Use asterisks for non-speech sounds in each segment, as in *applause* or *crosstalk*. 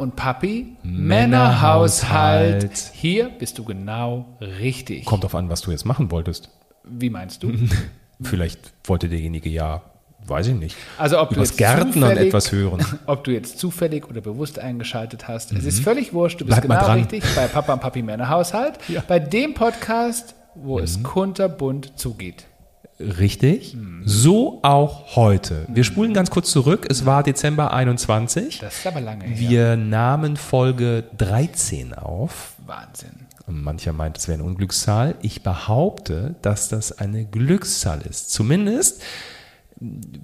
Und Papi Männerhaushalt. Hier bist du genau richtig. Kommt drauf an, was du jetzt machen wolltest. Wie meinst du? *laughs* Vielleicht wollte derjenige ja, weiß ich nicht, Also ob du übers jetzt Gärtnern etwas hören. *laughs* Ob du jetzt zufällig oder bewusst eingeschaltet hast. Es ist völlig wurscht, du bist Mhm. Bleib genau richtig bei Papa und Papi Männerhaushalt. *laughs* Bei dem Podcast, wo Mhm. es kunterbunt zugeht. Richtig. So auch heute. Wir spulen ganz kurz zurück. Es war Dezember 21. Das ist aber lange her. Wir nahmen Folge 13 auf. Wahnsinn. Und mancher meint, es wäre eine Unglückszahl. Ich behaupte, dass das eine Glückszahl ist. Zumindest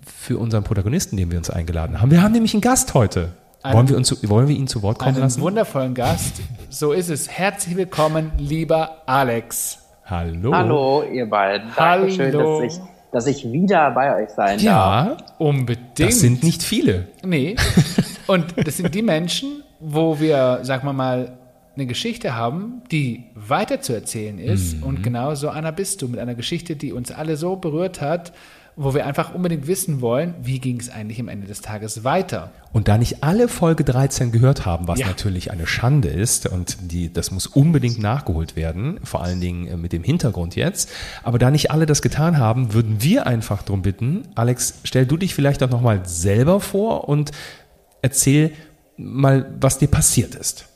für unseren Protagonisten, den wir uns eingeladen haben. Wir haben nämlich einen Gast heute. Wollen wir, uns, zu- wollen wir ihn zu Wort kommen Einen lassen? wundervollen Gast. So ist es. Herzlich willkommen, lieber Alex. Hallo. Hallo, ihr beiden. Dankeschön, Hallo. dass ich, dass ich wieder bei euch sein darf. Ja, Unbedingt. das sind nicht viele. Nee. *laughs* Und das sind die Menschen, wo wir, sagen wir mal, eine Geschichte haben, die weiter zu erzählen ist. Und genau so einer bist du mit einer Geschichte, die uns alle so berührt hat, wo wir einfach unbedingt wissen wollen, wie ging es eigentlich am Ende des Tages weiter. Und da nicht alle Folge 13 gehört haben, was Ja. natürlich eine Schande ist und die, das muss unbedingt nachgeholt werden, vor allen Dingen äh, mit dem Hintergrund jetzt. Aber da nicht alle das getan haben, würden wir einfach darum bitten, Alex, stell du dich vielleicht auch nochmal selber vor und erzähl mal, was dir passiert ist.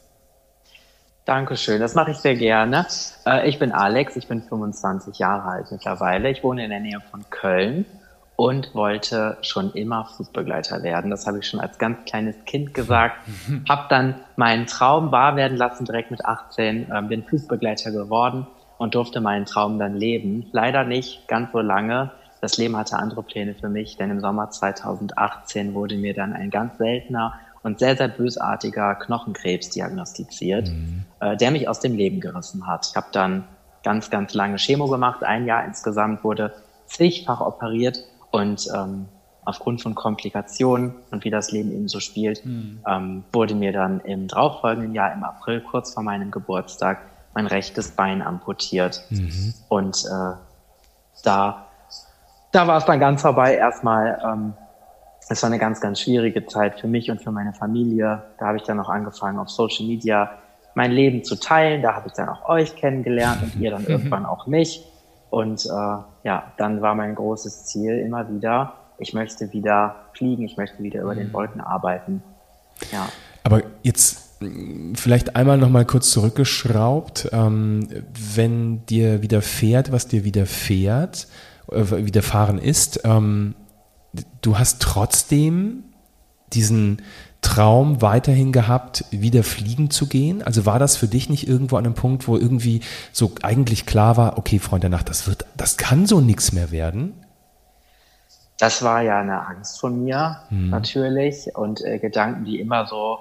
Dankeschön, das mache ich sehr gerne. Äh, ich bin Alex, ich bin 25 Jahre alt mittlerweile. Ich wohne in der Nähe von Köln und wollte schon immer Flugbegleiter werden. Das habe ich schon als ganz kleines Kind gesagt. *laughs* Habe dann meinen Traum wahr werden lassen, direkt mit 18, äh, bin Flugbegleiter geworden und durfte meinen Traum dann leben. Leider nicht ganz so lange. Das Leben hatte andere Pläne für mich, denn im Sommer 2018 wurde mir dann ein ganz seltener und sehr, sehr bösartiger Knochenkrebs diagnostiziert, äh, der mich aus dem Leben gerissen hat. Ich habe dann ganz, ganz lange Chemo gemacht, ein Jahr insgesamt, wurde zigfach operiert und ähm, aufgrund von Komplikationen und wie das Leben eben so spielt, ähm, wurde mir dann im darauffolgenden Jahr im April, kurz vor meinem Geburtstag, mein rechtes Bein amputiert. Und äh, da, da war es dann ganz vorbei. Erstmal, ähm, es war eine ganz, ganz schwierige Zeit für mich und für meine Familie. Da habe ich dann auch angefangen, auf Social Media mein Leben zu teilen. Da habe ich dann auch euch kennengelernt und ihr dann irgendwann auch mich. Und äh, ja, dann war mein großes Ziel immer wieder, ich möchte wieder fliegen, ich möchte wieder über den Wolken arbeiten. Ja. Aber jetzt mh, vielleicht einmal noch mal kurz zurückgeschraubt, ähm, wenn dir widerfährt, was dir widerfährt, äh, widerfahren ist, ähm, du hast trotzdem diesen Traum weiterhin gehabt, wieder fliegen zu gehen? Also war das für dich nicht irgendwo an einem Punkt, wo irgendwie so eigentlich klar war, okay, Freund der Nacht, das wird, das kann so nichts mehr werden? Das war ja eine Angst von mir natürlich und äh, Gedanken, die immer so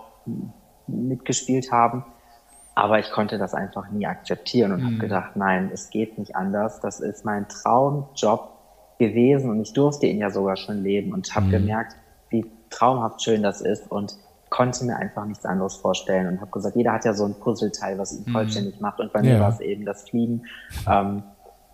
mitgespielt haben. Aber ich konnte das einfach nie akzeptieren und habe gedacht, nein, es geht nicht anders. Das ist mein Traumjob gewesen und ich durfte ihn ja sogar schon leben und habe gemerkt, wie traumhaft schön das ist und konnte mir einfach nichts anderes vorstellen und habe gesagt, jeder hat ja so ein Puzzleteil, was ihn vollständig macht und bei mir Ja. war es eben das Fliegen ähm,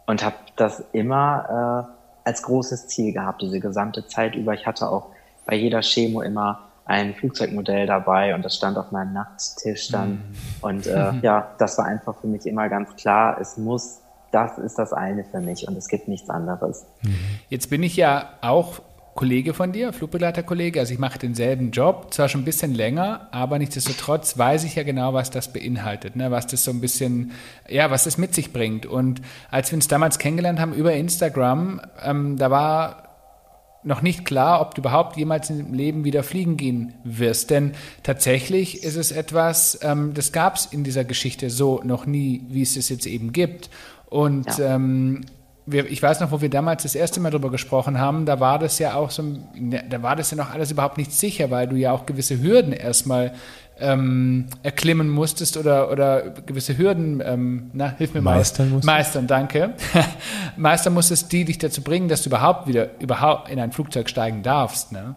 und habe das immer äh, als großes Ziel gehabt, diese gesamte Zeit über. Ich hatte auch bei jeder Chemo immer ein Flugzeugmodell dabei und das stand auf meinem Nachttisch dann. Und *laughs* äh, ja, das war einfach für mich immer ganz klar, es muss, das ist das eine für mich und es gibt nichts anderes. Jetzt bin ich ja auch Kollege von dir, Flugbegleiterkollege. Also ich mache denselben Job, zwar schon ein bisschen länger, aber nichtsdestotrotz weiß ich ja genau, was das beinhaltet, ne? was das so ein bisschen, ja, was das mit sich bringt. Und als wir uns damals kennengelernt haben über Instagram, ähm, da war noch nicht klar, ob du überhaupt jemals im Leben wieder fliegen gehen wirst. Denn tatsächlich ist es etwas, ähm, das gab es in dieser Geschichte so noch nie, wie es es jetzt eben gibt. Und Ja. ähm, wir, ich weiß noch, wo wir damals das erste Mal darüber gesprochen haben, da war das ja auch so, ne, da war das ja noch alles überhaupt nicht sicher, weil du ja auch gewisse Hürden erstmal ähm, erklimmen musstest oder, oder gewisse Hürden, ähm, na, hilf mir Meistern mal. musstest. Meistern, danke. *laughs* Meistern musstest, die dich dazu bringen, dass du überhaupt wieder überhaupt in ein Flugzeug steigen darfst. Ne?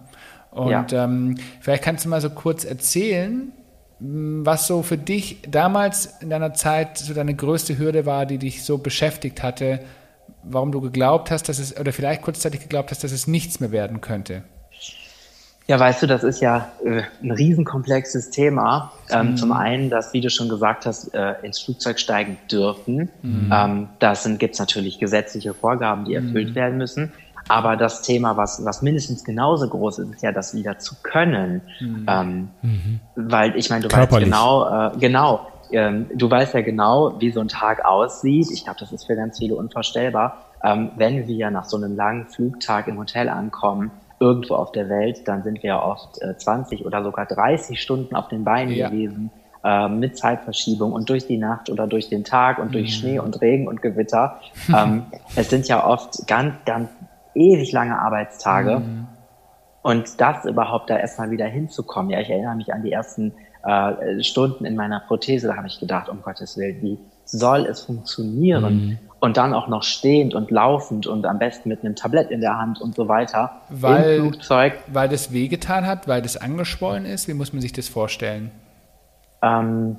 Und Ja. ähm, vielleicht kannst du mal so kurz erzählen, was so für dich damals in deiner Zeit so deine größte Hürde war, die dich so beschäftigt hatte, warum du geglaubt hast, dass es, oder vielleicht kurzzeitig geglaubt hast, dass es nichts mehr werden könnte. Ja, weißt du, das ist ja äh, ein riesenkomplexes Thema. Ähm, mhm. Zum einen, dass, wie du schon gesagt hast, äh, ins Flugzeug steigen dürfen. Mhm. Ähm, da gibt es natürlich gesetzliche Vorgaben, die erfüllt mhm. werden müssen. Aber das Thema, was, was mindestens genauso groß ist, ist ja, das wieder zu können. Mhm. Ähm, mhm. Weil ich meine, du Körperlich. weißt genau, äh, genau, ähm, du weißt ja genau, wie so ein Tag aussieht. Ich glaube, das ist für ganz viele unvorstellbar. Ähm, wenn wir nach so einem langen Flugtag im Hotel ankommen, irgendwo auf der Welt, dann sind wir oft äh, 20 oder sogar 30 Stunden auf den Beinen ja. gewesen äh, mit Zeitverschiebung und durch die Nacht oder durch den Tag und durch mhm. Schnee und Regen und Gewitter. *laughs* ähm, es sind ja oft ganz, ganz ewig lange Arbeitstage. Mhm. Und das überhaupt da erstmal wieder hinzukommen. Ja, ich erinnere mich an die ersten äh, Stunden in meiner Prothese, da habe ich gedacht, um Gottes Willen, wie soll es funktionieren? Mhm. Und dann auch noch stehend und laufend und am besten mit einem Tablett in der Hand und so weiter. Weil, Im Flugzeug. Weil das wehgetan hat, weil das angeschwollen ist? Wie muss man sich das vorstellen? Ähm,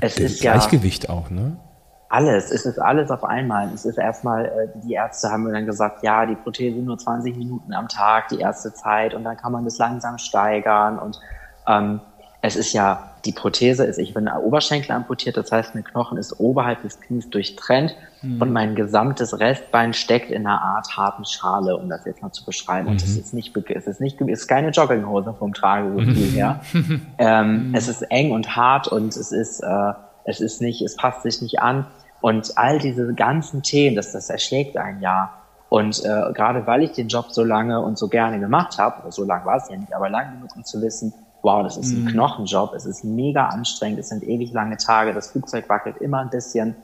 es ist Gleichgewicht ja, auch, ne? Alles, es ist alles auf einmal. Es ist erstmal, äh, die Ärzte haben mir dann gesagt, ja, die Prothese nur 20 Minuten am Tag, die erste Zeit, und dann kann man das langsam steigern. Und ähm, es ist ja, die Prothese ist, ich bin Oberschenkel amputiert, das heißt, mein Knochen ist oberhalb des Knies durchtrennt mhm. und mein gesamtes Restbein steckt in einer Art harten Schale, um das jetzt mal zu beschreiben. Mhm. Und es ist nicht, es ist nicht, es ist keine Jogginghose vom Tragegefühl mhm. her. ähm, mhm. Es ist eng und hart und es ist, äh, es ist nicht, es passt sich nicht an. Und all diese ganzen Themen, das, das erschlägt ein Jahr. Und äh, gerade weil ich den Job so lange und so gerne gemacht habe, so lange war es ja nicht, aber lang genug, um zu wissen, wow, das ist ein mhm. Knochenjob, es ist mega anstrengend, es sind ewig lange Tage, das Flugzeug wackelt immer ein bisschen.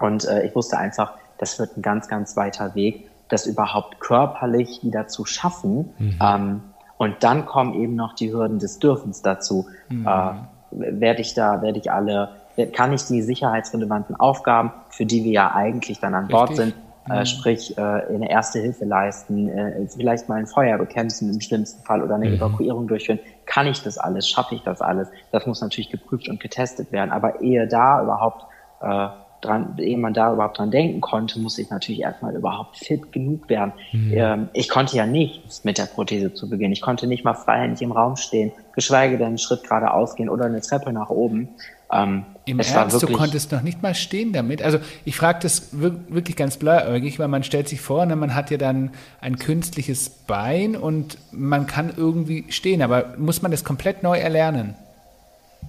Und äh, ich wusste einfach, das wird ein ganz, ganz weiter Weg, das überhaupt körperlich wieder zu schaffen. Mhm. Ähm, und dann kommen eben noch die Hürden des Dürfens dazu. Mhm. Äh, werde ich da, werde ich alle kann ich die sicherheitsrelevanten Aufgaben, für die wir ja eigentlich dann an Bord Richtig. sind, äh, mhm. sprich äh, eine erste Hilfe leisten, äh, vielleicht mal ein Feuer bekämpfen im schlimmsten Fall oder eine mhm. Evakuierung durchführen. Kann ich das alles? Schaffe ich das alles? Das muss natürlich geprüft und getestet werden. Aber ehe da überhaupt äh, dran, ehe man da überhaupt dran denken konnte, muss ich natürlich erstmal überhaupt fit genug werden. Mhm. Ähm, ich konnte ja nichts mit der Prothese zu Beginn. Ich konnte nicht mal freihändig im Raum stehen, geschweige denn einen Schritt geradeaus gehen oder eine Treppe nach oben. Ähm, Im Ernst, du konntest noch nicht mal stehen damit? Also ich frage das wirklich ganz blauäugig, weil man stellt sich vor, ne, man hat ja dann ein künstliches Bein und man kann irgendwie stehen, aber muss man das komplett neu erlernen?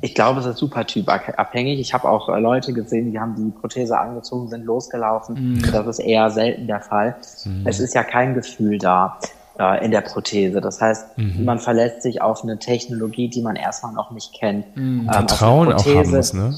Ich glaube, es ist super typabhängig. Ich habe auch äh, Leute gesehen, die haben die Prothese angezogen, sind losgelaufen. Mhm. Das ist eher selten der Fall. Mhm. Es ist ja kein Gefühl da äh, in der Prothese. Das heißt, mhm. man verlässt sich auf eine Technologie, die man erstmal noch nicht kennt. Mhm. Ähm, Vertrauen auch haben muss, ne?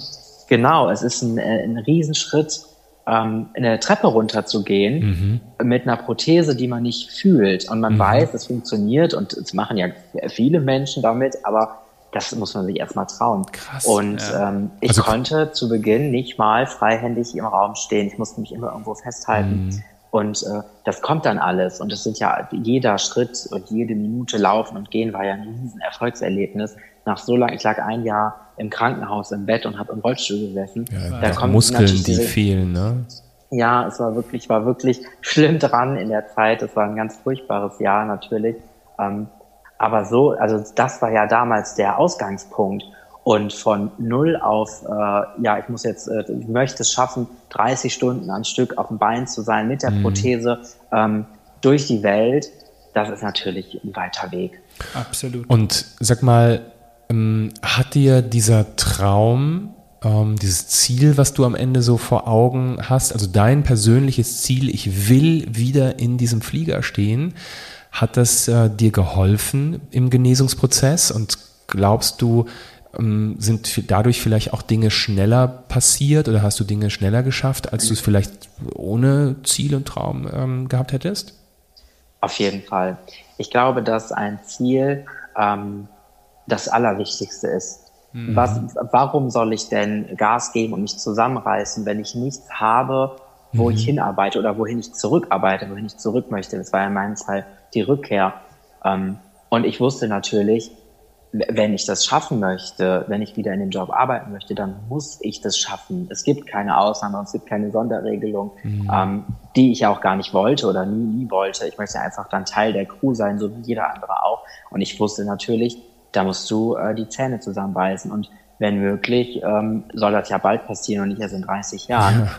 Genau, es ist ein, äh, ein Riesenschritt, ähm, eine Treppe runterzugehen mhm. mit einer Prothese, die man nicht fühlt. Und man mhm. weiß, es funktioniert und es machen ja viele Menschen damit, aber das muss man sich erstmal trauen. Krass. Und ja. ähm, ich also, konnte zu Beginn nicht mal freihändig im Raum stehen. Ich musste mich immer irgendwo festhalten. Und äh, das kommt dann alles. Und es sind ja jeder Schritt und jede Minute laufen und gehen war ja ein riesen Erfolgserlebnis. Nach so lang, ich lag ein Jahr im Krankenhaus im Bett und habe im Rollstuhl gesessen. Ja, da kommen Muskeln, die fehlen, ne? Ja, es war wirklich, war wirklich schlimm dran in der Zeit. Es war ein ganz furchtbares Jahr natürlich. Ähm, aber so, also das war ja damals der Ausgangspunkt. Und von null auf, äh, ja, ich muss jetzt, äh, ich möchte es schaffen, 30 Stunden am Stück auf dem Bein zu sein mit der mhm. Prothese ähm, durch die Welt, das ist natürlich ein weiter Weg. Absolut. Und sag mal, ähm, hat dir dieser Traum, ähm, dieses Ziel, was du am Ende so vor Augen hast, also dein persönliches Ziel, ich will wieder in diesem Flieger stehen, hat das äh, dir geholfen im Genesungsprozess und glaubst du, sind dadurch vielleicht auch Dinge schneller passiert oder hast du Dinge schneller geschafft, als du es vielleicht ohne Ziel und Traum ähm, gehabt hättest? Auf jeden Fall. Ich glaube, dass ein Ziel ähm, das Allerwichtigste ist. Mhm. Was, warum soll ich denn Gas geben und mich zusammenreißen, wenn ich nichts habe, wo mhm. ich hinarbeite oder wohin ich zurückarbeite, wohin ich zurück möchte? Das war in meinem Fall die Rückkehr. Ähm, und ich wusste natürlich, wenn ich das schaffen möchte, wenn ich wieder in dem Job arbeiten möchte, dann muss ich das schaffen. Es gibt keine Ausnahme, es gibt keine Sonderregelung, mhm. ähm, die ich auch gar nicht wollte oder nie, nie wollte. Ich möchte einfach dann Teil der Crew sein, so wie jeder andere auch. Und ich wusste natürlich, da musst du äh, die Zähne zusammenbeißen. Und wenn möglich, ähm, soll das ja bald passieren und nicht erst in 30 Jahren. Ja.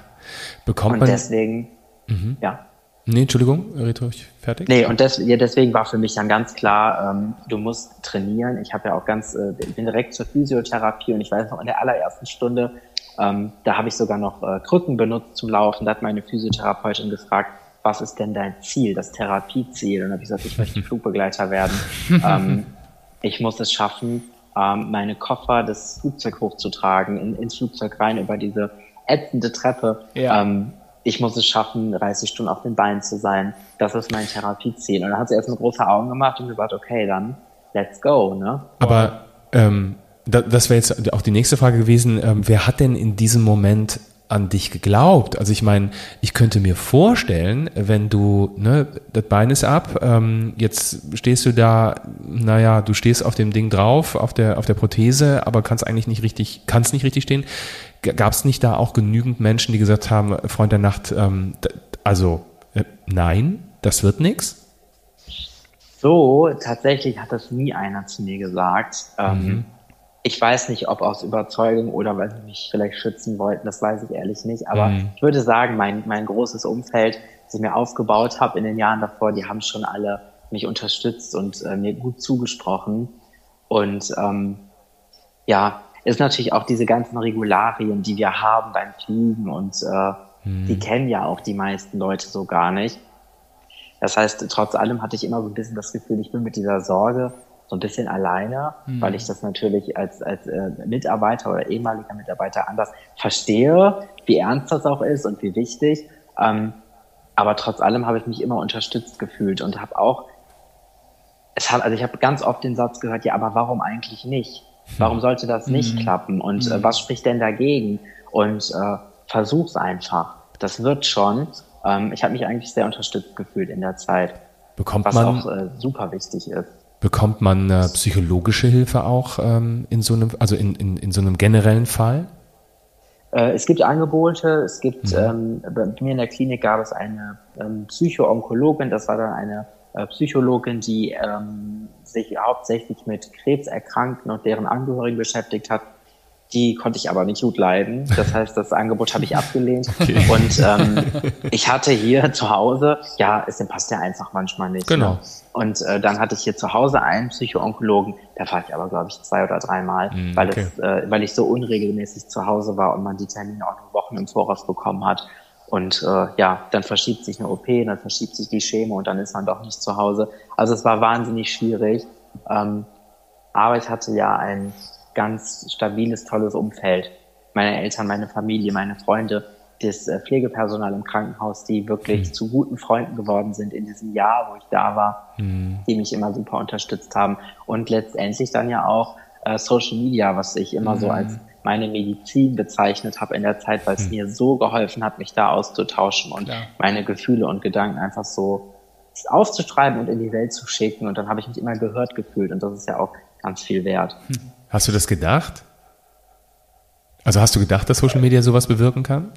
Bekommt und man deswegen, mhm. ja. Nee, Entschuldigung, red ruhig fertig. Nee, und des, ja, deswegen war für mich dann ganz klar, ähm, du musst trainieren. Ich habe ja auch ganz, äh, bin direkt zur Physiotherapie und ich weiß noch in der allerersten Stunde, ähm, da habe ich sogar noch äh, Krücken benutzt zum Laufen. Da hat meine Physiotherapeutin gefragt, was ist denn dein Ziel, das Therapieziel? Und dann habe ich gesagt, ich möchte *laughs* Flugbegleiter werden. ähm, ich muss es schaffen, ähm, meine Koffer das Flugzeug hochzutragen, in, ins Flugzeug rein über diese ätzende Treppe. Ja. Ähm, ich muss es schaffen, 30 Stunden auf den Beinen zu sein. Das ist mein Therapieziel. Und dann hat sie erstmal große Augen gemacht und gesagt, okay, dann let's go. Ne? Aber ähm, das wäre jetzt auch die nächste Frage gewesen. Ähm, wer hat denn in diesem Moment an dich geglaubt? Also ich meine, ich könnte mir vorstellen, wenn du, ne, das Bein ist ab, ähm, jetzt stehst du da, naja, du stehst auf dem Ding drauf, auf der, auf der Prothese, aber kannst eigentlich nicht richtig, kannst nicht richtig stehen. Gab es nicht da auch genügend Menschen, die gesagt haben, Freund der Nacht, ähm, also äh, nein, das wird nichts? So, tatsächlich hat das nie einer zu mir gesagt. Ähm, mhm. Ich weiß nicht, ob aus Überzeugung oder weil sie mich vielleicht schützen wollten, das weiß ich ehrlich nicht. Aber mhm. ich würde sagen, mein, mein großes Umfeld, das ich mir aufgebaut habe in den Jahren davor, die haben schon alle mich unterstützt und äh, mir gut zugesprochen. Und ähm, ja, ist natürlich auch diese ganzen Regularien, die wir haben beim Fliegen und äh, hm. die kennen ja auch die meisten Leute so gar nicht. Das heißt, trotz allem hatte ich immer so ein bisschen das Gefühl, ich bin mit dieser Sorge so ein bisschen alleine, hm. weil ich das natürlich als, als äh, Mitarbeiter oder ehemaliger Mitarbeiter anders verstehe, wie ernst das auch ist und wie wichtig. Ähm, aber trotz allem habe ich mich immer unterstützt gefühlt und habe auch, es hat, also ich habe ganz oft den Satz gehört, ja, aber warum eigentlich nicht? Warum sollte das nicht mhm. klappen? Und äh, mhm. was spricht denn dagegen? Und äh, versuch's einfach. Das wird schon. Ähm, ich habe mich eigentlich sehr unterstützt gefühlt in der Zeit. Bekommt was man, auch äh, super wichtig ist. Bekommt man äh, psychologische Hilfe auch ähm, in so einem, also in, in, in so einem generellen Fall? Äh, es gibt Angebote, es gibt, mhm. ähm, bei mir in der Klinik gab es eine ähm, Psychoonkologin, das war dann eine Psychologin, die ähm, sich hauptsächlich mit Krebserkrankten und deren Angehörigen beschäftigt hat. Die konnte ich aber nicht gut leiden. Das *laughs* heißt, das Angebot habe ich *laughs* abgelehnt. Okay. Und ähm, *laughs* ich hatte hier zu Hause, ja, es passt ja einfach manchmal nicht. Ne? Genau. Ne? Und äh, dann hatte ich hier zu Hause einen Psychoonkologen, da war ich aber, glaube ich, zwei oder dreimal, mm, weil, es, äh, weil ich so unregelmäßig zu Hause war und man die Termine auch nur Wochen im Voraus bekommen hat. Und äh, ja, dann verschiebt sich eine OP, dann verschiebt sich die Chemo und dann ist man doch nicht zu Hause. Also es war wahnsinnig schwierig. Ähm, aber ich hatte ja ein ganz stabiles, tolles Umfeld. Meine Eltern, meine Familie, meine Freunde, das äh, Pflegepersonal im Krankenhaus, die wirklich mhm. zu guten Freunden geworden sind in diesem Jahr, wo ich da war, mhm. die mich immer super unterstützt haben. Und letztendlich dann ja auch äh, Social Media, was ich immer mhm. so als meine Medizin bezeichnet habe in der Zeit, weil es hm. mir so geholfen hat, mich da auszutauschen und ja. meine Gefühle und Gedanken einfach so aufzuschreiben und in die Welt zu schicken. Und dann habe ich mich immer gehört gefühlt und das ist ja auch ganz viel wert. Hm. Hast du das gedacht? Also hast du gedacht, dass Social Media sowas bewirken kann?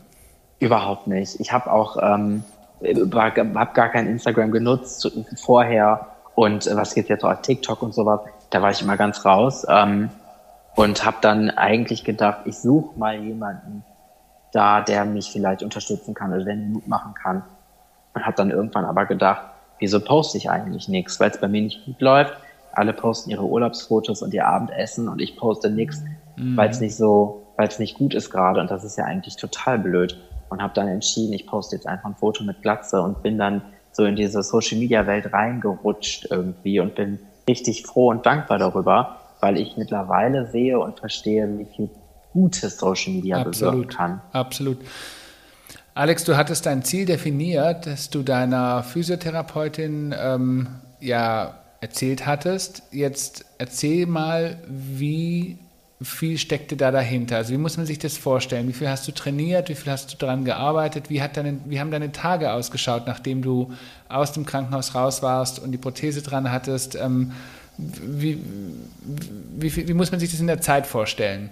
Überhaupt nicht. Ich habe auch ähm, hab gar kein Instagram genutzt vorher und äh, was geht jetzt auch TikTok und sowas. Da war ich immer ganz raus. Ähm, und habe dann eigentlich gedacht, ich suche mal jemanden da, der mich vielleicht unterstützen kann oder der mir Mut machen kann. Und habe dann irgendwann aber gedacht, wieso poste ich eigentlich nichts, weil es bei mir nicht gut läuft. Alle posten ihre Urlaubsfotos und ihr Abendessen und ich poste nichts, mhm. weil es nicht so, weil es nicht gut ist gerade und das ist ja eigentlich total blöd. Und habe dann entschieden, ich poste jetzt einfach ein Foto mit Glatze und bin dann so in diese Social Media Welt reingerutscht irgendwie und bin richtig froh und dankbar darüber, weil ich mittlerweile sehe und verstehe, wie viel Gutes Social Media Absolut. bewirken kann. Absolut. Alex, du hattest dein Ziel definiert, dass du deiner Physiotherapeutin ähm, ja erzählt hattest. Jetzt erzähl mal, wie viel steckte da dahinter? Also wie muss man sich das vorstellen? Wie viel hast du trainiert? Wie viel hast du daran gearbeitet? Wie, hat deine, wie haben deine Tage ausgeschaut, nachdem du aus dem Krankenhaus raus warst und die Prothese dran hattest? Ähm, Wie, wie, wie, muss man sich das in der Zeit vorstellen?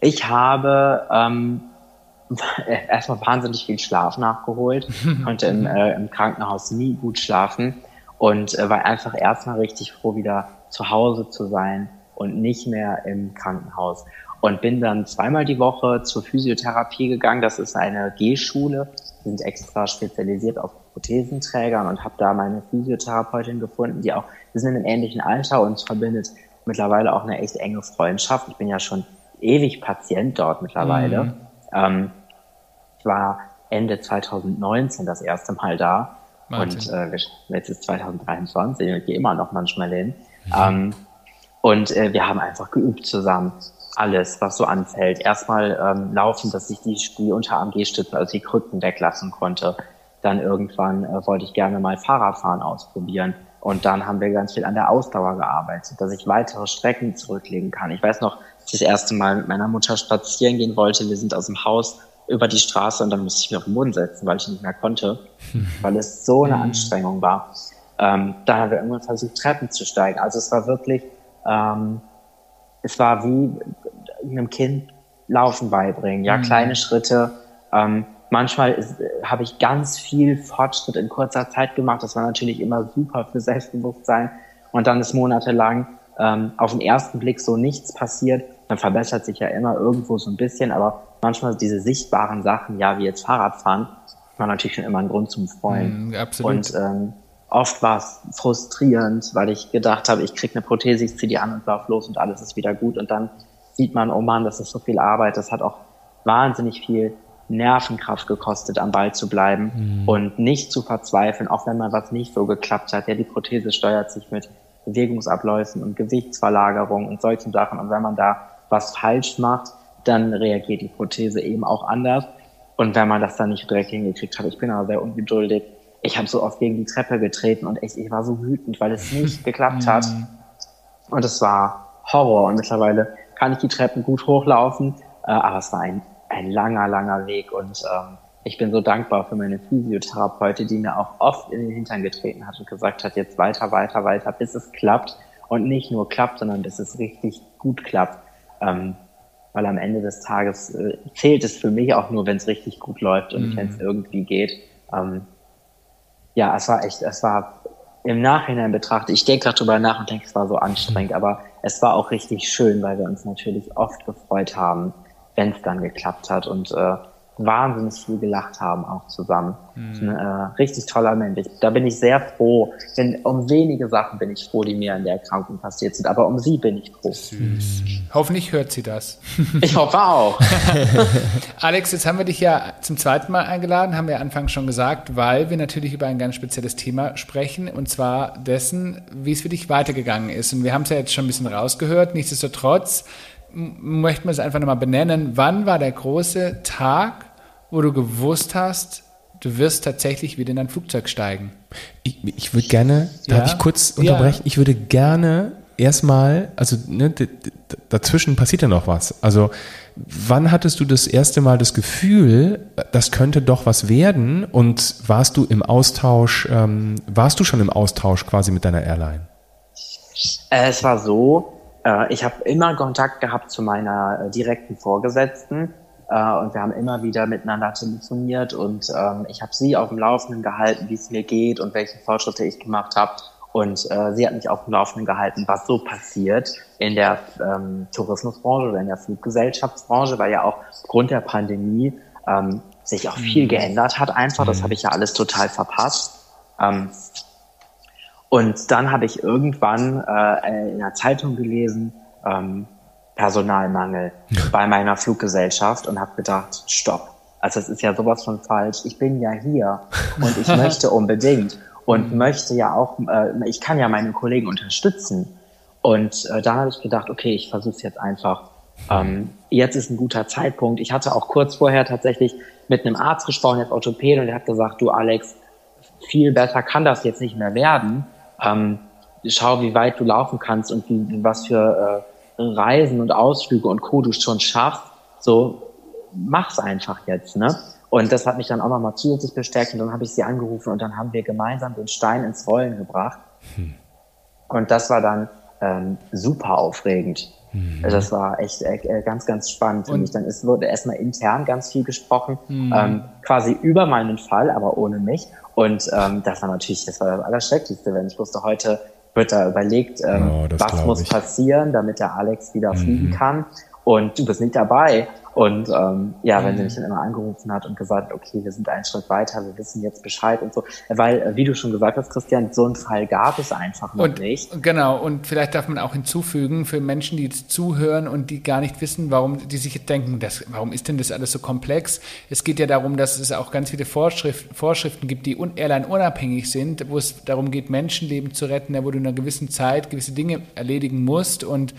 Ich habe ähm, *laughs* erstmal wahnsinnig viel Schlaf nachgeholt, *laughs* konnte im, äh, im Krankenhaus nie gut schlafen und äh, war einfach erstmal richtig froh, wieder zu Hause zu sein und nicht mehr im Krankenhaus. Und bin dann zweimal die Woche zur Physiotherapie gegangen. Das ist eine G-Schule. Die sind extra spezialisiert auf Prothesenträgern und habe da meine Physiotherapeutin gefunden, die auch, wir sind in einem ähnlichen Alter und verbindet mittlerweile auch eine echt enge Freundschaft. Ich bin ja schon ewig Patient dort mittlerweile. Mhm. Ähm, ich war Ende 2019 das erste Mal da Martin. und äh, jetzt ist 2023 und ich gehe immer noch manchmal hin. Mhm. Ähm, und äh, wir haben einfach geübt zusammen. Alles, was so anfällt. Erstmal ähm, laufen, dass ich die, die Unterarm-G-Stütze, also die Krücken weglassen konnte. Dann irgendwann äh, wollte ich gerne mal Fahrradfahren ausprobieren. Und dann haben wir ganz viel an der Ausdauer gearbeitet, dass ich weitere Strecken zurücklegen kann. Ich weiß noch, dass ich das erste Mal mit meiner Mutter spazieren gehen wollte. Wir sind aus dem Haus über die Straße und dann musste ich mich auf den Boden setzen, weil ich nicht mehr konnte, weil es so eine mhm. Anstrengung war. Ähm, dann haben wir irgendwann versucht, Treppen zu steigen. Also es war wirklich, ähm, es war wie einem Kind Laufen beibringen, ja, mhm. kleine Schritte. Ähm, manchmal habe ich ganz viel Fortschritt in kurzer Zeit gemacht. Das war natürlich immer super für Selbstbewusstsein. Und dann ist monatelang ähm, auf den ersten Blick so nichts passiert. Man verbessert sich ja immer irgendwo so ein bisschen, aber manchmal diese sichtbaren Sachen, ja, wie jetzt Fahrradfahren, war natürlich schon immer ein Grund zum Freuen. Mm, absolut. Und ähm, oft war es frustrierend, weil ich gedacht habe, ich krieg eine Prothese, ich ziehe die an und lauf los und alles ist wieder gut. Und dann sieht man, oh Mann, das ist so viel Arbeit, das hat auch wahnsinnig viel Nervenkraft gekostet, am Ball zu bleiben mhm. und nicht zu verzweifeln, auch wenn mal was nicht so geklappt hat. Ja, die Prothese steuert sich mit Bewegungsabläufen und Gewichtsverlagerung und solchen Sachen. Und wenn man da was falsch macht, dann reagiert die Prothese eben auch anders. Und wenn man das dann nicht direkt hingekriegt hat, ich bin aber sehr ungeduldig. Ich habe so oft gegen die Treppe getreten und echt, ich war so wütend, weil es nicht *laughs* geklappt hat. Mhm. Und es war Horror. Und mittlerweile kann ich die Treppen gut hochlaufen, äh, aber es war ein, ein langer, langer Weg. Und ähm, ich bin so dankbar für meine Physiotherapeutin, die mir auch oft in den Hintern getreten hat und gesagt hat, jetzt weiter, weiter, weiter, bis es klappt. Und nicht nur klappt, sondern bis es richtig gut klappt. Ähm, weil am Ende des Tages äh, zählt es für mich auch nur, wenn es richtig gut läuft und mhm. wenn es irgendwie geht. Ähm, ja, es war echt, es war im Nachhinein betrachtet, ich denke gerade drüber nach und denke, es war so anstrengend, mhm. aber es war auch richtig schön, weil wir uns natürlich oft gefreut haben, wenn es dann geklappt hat und äh, wahnsinnig viel gelacht haben, auch zusammen. Mhm. Ein äh, richtig toller Mensch. Ich, da bin ich sehr froh. Denn um wenige Sachen bin ich froh, die mir in der Erkrankung passiert sind. Aber um sie bin ich froh. Süß. Hoffentlich hört sie das. *laughs* Ich hoffe auch. *laughs* Alex, jetzt haben wir dich ja zum zweiten Mal eingeladen, haben wir anfangs schon gesagt, weil wir natürlich über ein ganz spezielles Thema sprechen. Und zwar dessen, wie es für dich weitergegangen ist. Und wir haben es ja jetzt schon ein bisschen rausgehört. Nichtsdestotrotz möchten wir es einfach nochmal benennen. Wann war der große Tag, wo du gewusst hast, du wirst tatsächlich wieder in ein Flugzeug steigen? Ich, ich würde gerne, ja? darf ich kurz unterbrechen? Ja. Ich würde gerne erstmal, also ne, dazwischen passiert ja noch was. Also wann hattest du das erste Mal das Gefühl, das könnte doch was werden? Und warst du im Austausch, ähm, warst du schon im Austausch quasi mit deiner Airline? Äh, es war so, äh, ich habe immer Kontakt gehabt zu meiner äh, direkten Vorgesetzten äh, und wir haben immer wieder miteinander telefoniert und ähm, ich habe sie auf dem Laufenden gehalten, wie es mir geht und welche Fortschritte ich gemacht habe. Und äh, sie hat mich auf dem Laufenden gehalten, was so passiert in der ähm, Tourismusbranche oder in der Fluggesellschaftsbranche, weil ja auch aufgrund der Pandemie ähm, sich auch viel mhm. geändert hat einfach. Das mhm. habe ich ja alles total verpasst. Ähm, und dann habe ich irgendwann äh, in der Zeitung gelesen, ähm, Personalmangel *laughs* bei meiner Fluggesellschaft und habe gedacht, stopp. Also es ist ja sowas von falsch. Ich bin ja hier und ich *laughs* möchte unbedingt und mhm. möchte ja auch, äh, ich kann ja meine Kollegen unterstützen. Und äh, da habe ich gedacht, okay, ich versuche es jetzt einfach. Ähm, jetzt ist ein guter Zeitpunkt. Ich hatte auch kurz vorher tatsächlich mit einem Arzt gesprochen, jetzt Orthopäde, und der hat gesagt, du Alex, viel besser kann das jetzt nicht mehr werden. Ähm, schau, wie weit du laufen kannst und wie, was für äh, Reisen und Ausflüge und Co. du schon schaffst. So, mach's einfach jetzt, ne? Und das hat mich dann auch nochmal zusätzlich bestärkt und dann habe ich sie angerufen und dann haben wir gemeinsam den Stein ins Rollen gebracht. Hm. Und das war dann ähm, super aufregend. Mhm. Also das war echt äh, ganz, ganz spannend für mich. Dann ist, wurde erstmal intern ganz viel gesprochen, mhm. ähm, quasi über meinen Fall, aber ohne mich. Und ähm, das war natürlich, das war das Allerschrecklichste, wenn ich wusste, heute wird da überlegt, ähm, oh, was muss ich. passieren, damit der Alex wieder mhm. fliegen kann. Und du bist nicht dabei. Und ähm, ja, wenn sie mich dann immer angerufen hat und gesagt, okay, wir sind einen Schritt weiter, wir wissen jetzt Bescheid und so. Weil, äh, wie du schon gesagt hast, Christian, so einen Fall gab es einfach noch und, nicht. Genau, und vielleicht darf man auch hinzufügen, für Menschen, die jetzt zuhören und die gar nicht wissen, warum, die sich jetzt denken, das, warum ist denn das alles so komplex? Es geht ja darum, dass es auch ganz viele Vorschrift, Vorschriften gibt, die Airline unabhängig sind, wo es darum geht, Menschenleben zu retten, wo du in einer gewissen Zeit gewisse Dinge erledigen musst und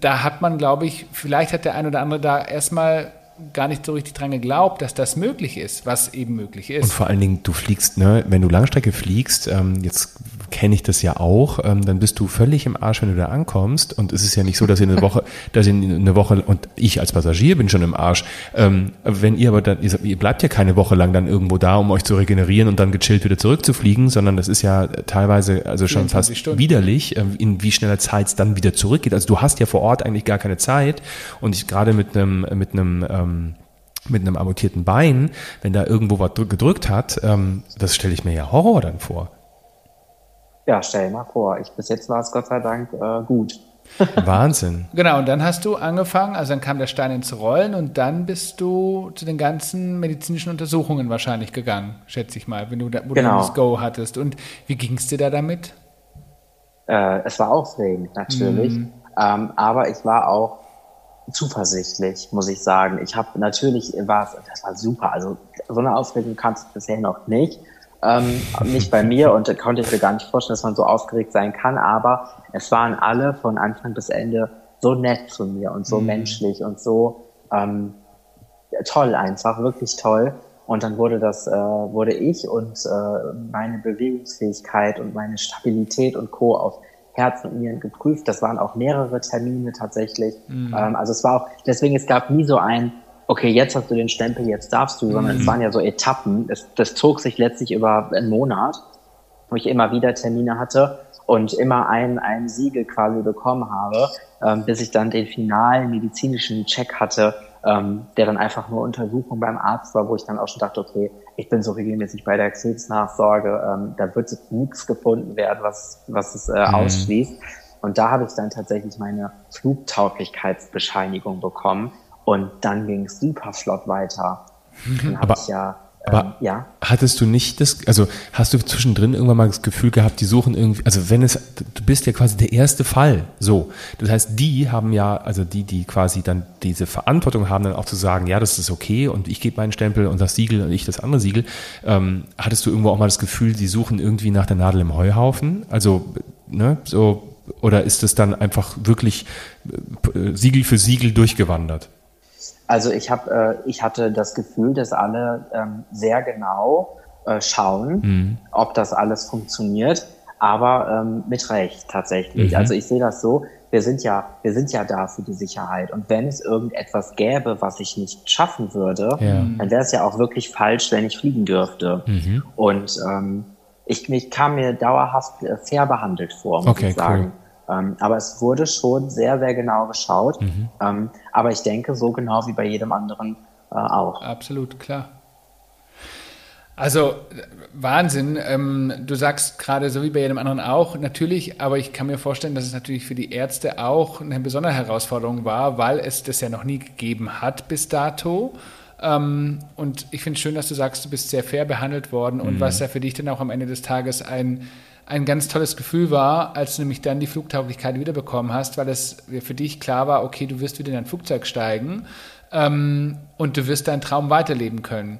da hat man, glaube ich, vielleicht hat der ein oder andere da erstmal gar nicht so richtig dran geglaubt, dass das möglich ist, was eben möglich ist. Und vor allen Dingen, du fliegst, ne, wenn du Langstrecke fliegst, ähm, jetzt kenne ich das ja auch, ähm, dann bist du völlig im Arsch, wenn du da ankommst. Und es ist ja nicht so, dass ihr eine Woche, *laughs* dass ihr eine Woche, und ich als Passagier bin schon im Arsch. Ähm, wenn ihr aber dann, ihr bleibt ja keine Woche lang dann irgendwo da, um euch zu regenerieren und dann gechillt wieder zurückzufliegen, sondern das ist ja teilweise also schon fast Stunden. widerlich, ähm, in wie schneller Zeit es dann wieder zurückgeht. Also du hast ja vor Ort eigentlich gar keine Zeit. Und ich gerade mit einem, mit einem, ähm, mit einem amputierten Bein, wenn da irgendwo was gedrückt hat, ähm, das stelle ich mir ja Horror dann vor. Ja, stell dir mal vor. Ich, bis jetzt war es Gott sei Dank äh, gut. *laughs* Wahnsinn. Genau, und dann hast du angefangen, also dann kam der Stein ins Rollen und dann bist du zu den ganzen medizinischen Untersuchungen wahrscheinlich gegangen, schätze ich mal, wenn du da, wo genau. du das Go hattest. Und wie ging es dir da damit? Äh, es war aufregend, natürlich. Mm. Ähm, aber ich war auch zuversichtlich, muss ich sagen. Ich habe natürlich war es, das war super. Also so eine Aufregung kannst du bisher noch nicht. Ähm, nicht bei mir und konnte ich mir gar nicht vorstellen, dass man so aufgeregt sein kann, aber es waren alle von Anfang bis Ende so nett zu mir und so mhm. menschlich und so ähm, toll einfach, wirklich toll. Und dann wurde das, äh, wurde ich und äh, meine Bewegungsfähigkeit und meine Stabilität und Co. auf Herz und Nieren geprüft. Das waren auch mehrere Termine tatsächlich. Mhm. Ähm, also es war auch, deswegen es gab nie so ein, okay, jetzt hast du den Stempel, jetzt darfst du, sondern mhm. es waren ja so Etappen. Es, das zog sich letztlich über einen Monat, wo ich immer wieder Termine hatte und immer ein, ein Siegel quasi bekommen habe, ähm, bis ich dann den finalen medizinischen Check hatte, ähm, der dann einfach nur Untersuchung beim Arzt war, wo ich dann auch schon dachte, okay, ich bin so regelmäßig bei der Krebsnachsorge, ähm, da wird nichts gefunden werden, was, was es äh, mhm. ausschließt. Und da habe ich dann tatsächlich meine Flugtauglichkeitsbescheinigung bekommen und dann ging es super flott weiter. Dann habe ich ja aber ähm, ja. hattest du nicht das, also hast du zwischendrin irgendwann mal das Gefühl gehabt, die suchen irgendwie, also wenn es, du bist ja quasi der erste Fall, so. Das heißt, die haben ja, also die, die quasi dann diese Verantwortung haben, dann auch zu sagen, ja, das ist okay und ich gebe meinen Stempel und das Siegel und ich das andere Siegel. Ähm, hattest du irgendwo auch mal das Gefühl, die suchen irgendwie nach der Nadel im Heuhaufen? Also, ne, so, oder ist es dann einfach wirklich äh, Siegel für Siegel durchgewandert? Also ich habe, äh, ich hatte das Gefühl, dass alle ähm, sehr genau äh, schauen, mhm. ob das alles funktioniert, aber ähm, mit Recht tatsächlich. Mhm. Also ich sehe das so. Wir sind ja, wir sind ja da für die Sicherheit. Und wenn es irgendetwas gäbe, was ich nicht schaffen würde, ja. dann wäre es ja auch wirklich falsch, wenn ich fliegen dürfte. Mhm. Und ähm, ich, ich kam mir dauerhaft äh, fair behandelt vor, muss okay, ich sagen. Cool. Ähm, aber es wurde schon sehr, sehr genau geschaut. Mhm. Ähm, aber ich denke, so genau wie bei jedem anderen äh, auch. Absolut, klar. Also Wahnsinn. Ähm, du sagst gerade so wie bei jedem anderen auch, natürlich, aber ich kann mir vorstellen, dass es natürlich für die Ärzte auch eine besondere Herausforderung war, weil es das ja noch nie gegeben hat bis dato. Ähm, und ich finde es schön, dass du sagst, du bist sehr fair behandelt worden und mhm. was ja für dich dann auch am Ende des Tages ein ein ganz tolles Gefühl war, als du nämlich dann die Flugtauglichkeit wiederbekommen hast, weil es für dich klar war, okay, du wirst wieder in ein Flugzeug steigen ähm, und du wirst deinen Traum weiterleben können.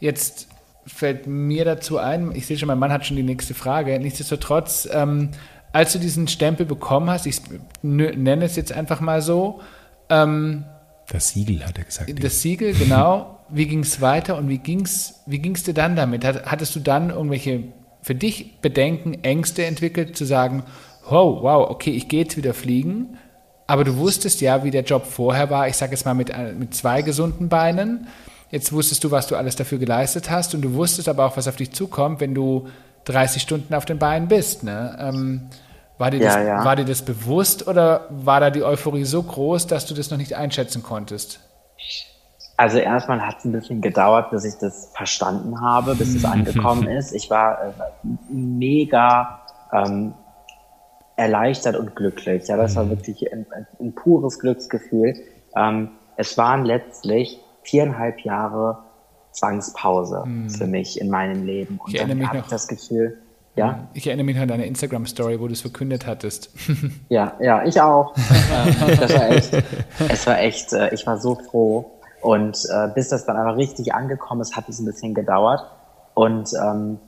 Jetzt fällt mir dazu ein, ich sehe schon, mein Mann hat schon die nächste Frage. Nichtsdestotrotz, ähm, als du diesen Stempel bekommen hast, ich nenne es jetzt einfach mal so. Ähm, das Siegel, hat er gesagt. Das Siegel, *laughs* genau. Wie ging es weiter und wie ging es wie ging's dir dann damit? Hattest du dann irgendwelche für dich Bedenken, Ängste entwickelt, zu sagen, wow, wow, okay, ich gehe jetzt wieder fliegen, aber du wusstest ja, wie der Job vorher war, ich sage jetzt mal mit, äh, mit zwei gesunden Beinen. Jetzt wusstest du, was du alles dafür geleistet hast und du wusstest aber auch, was auf dich zukommt, wenn du 30 Stunden auf den Beinen bist. Ne? Ähm, War dir, Ja, das, ja. war dir das bewusst oder war da die Euphorie so groß, dass du das noch nicht einschätzen konntest? Also erstmal hat es ein bisschen gedauert, bis ich das verstanden habe, bis es angekommen *laughs* ist. Ich war äh, mega ähm, erleichtert und glücklich. Ja, das war wirklich ein, ein, pures Glücksgefühl. Ähm, es waren letztlich viereinhalb Jahre Zwangspause für mich in meinem Leben. Und Ich erinnere dann mich habe ich noch. das Gefühl, ja, Ich erinnere mich an deine Instagram-Story, wo du es verkündet hattest. *laughs* Ja, ja, ich auch. *laughs* Das war echt, es war echt, äh, ich war so froh. Und äh, bis das dann aber richtig angekommen ist, hat es ein bisschen gedauert. Und ähm,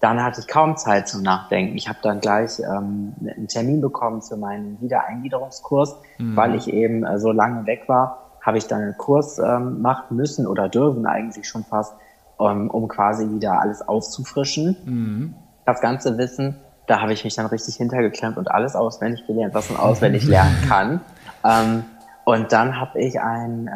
dann hatte ich kaum Zeit zum Nachdenken. Ich habe dann gleich ähm, einen Termin bekommen für meinen Wiedereingliederungskurs, weil ich eben äh, so lange weg war, habe ich dann einen Kurs ähm, machen müssen oder dürfen eigentlich schon fast, ähm, um quasi wieder alles aufzufrischen das ganze Wissen, da habe ich mich dann richtig hintergeklemmt und alles auswendig gelernt, was man auswendig lernen *laughs* kann. Ähm, und dann habe ich ein, äh,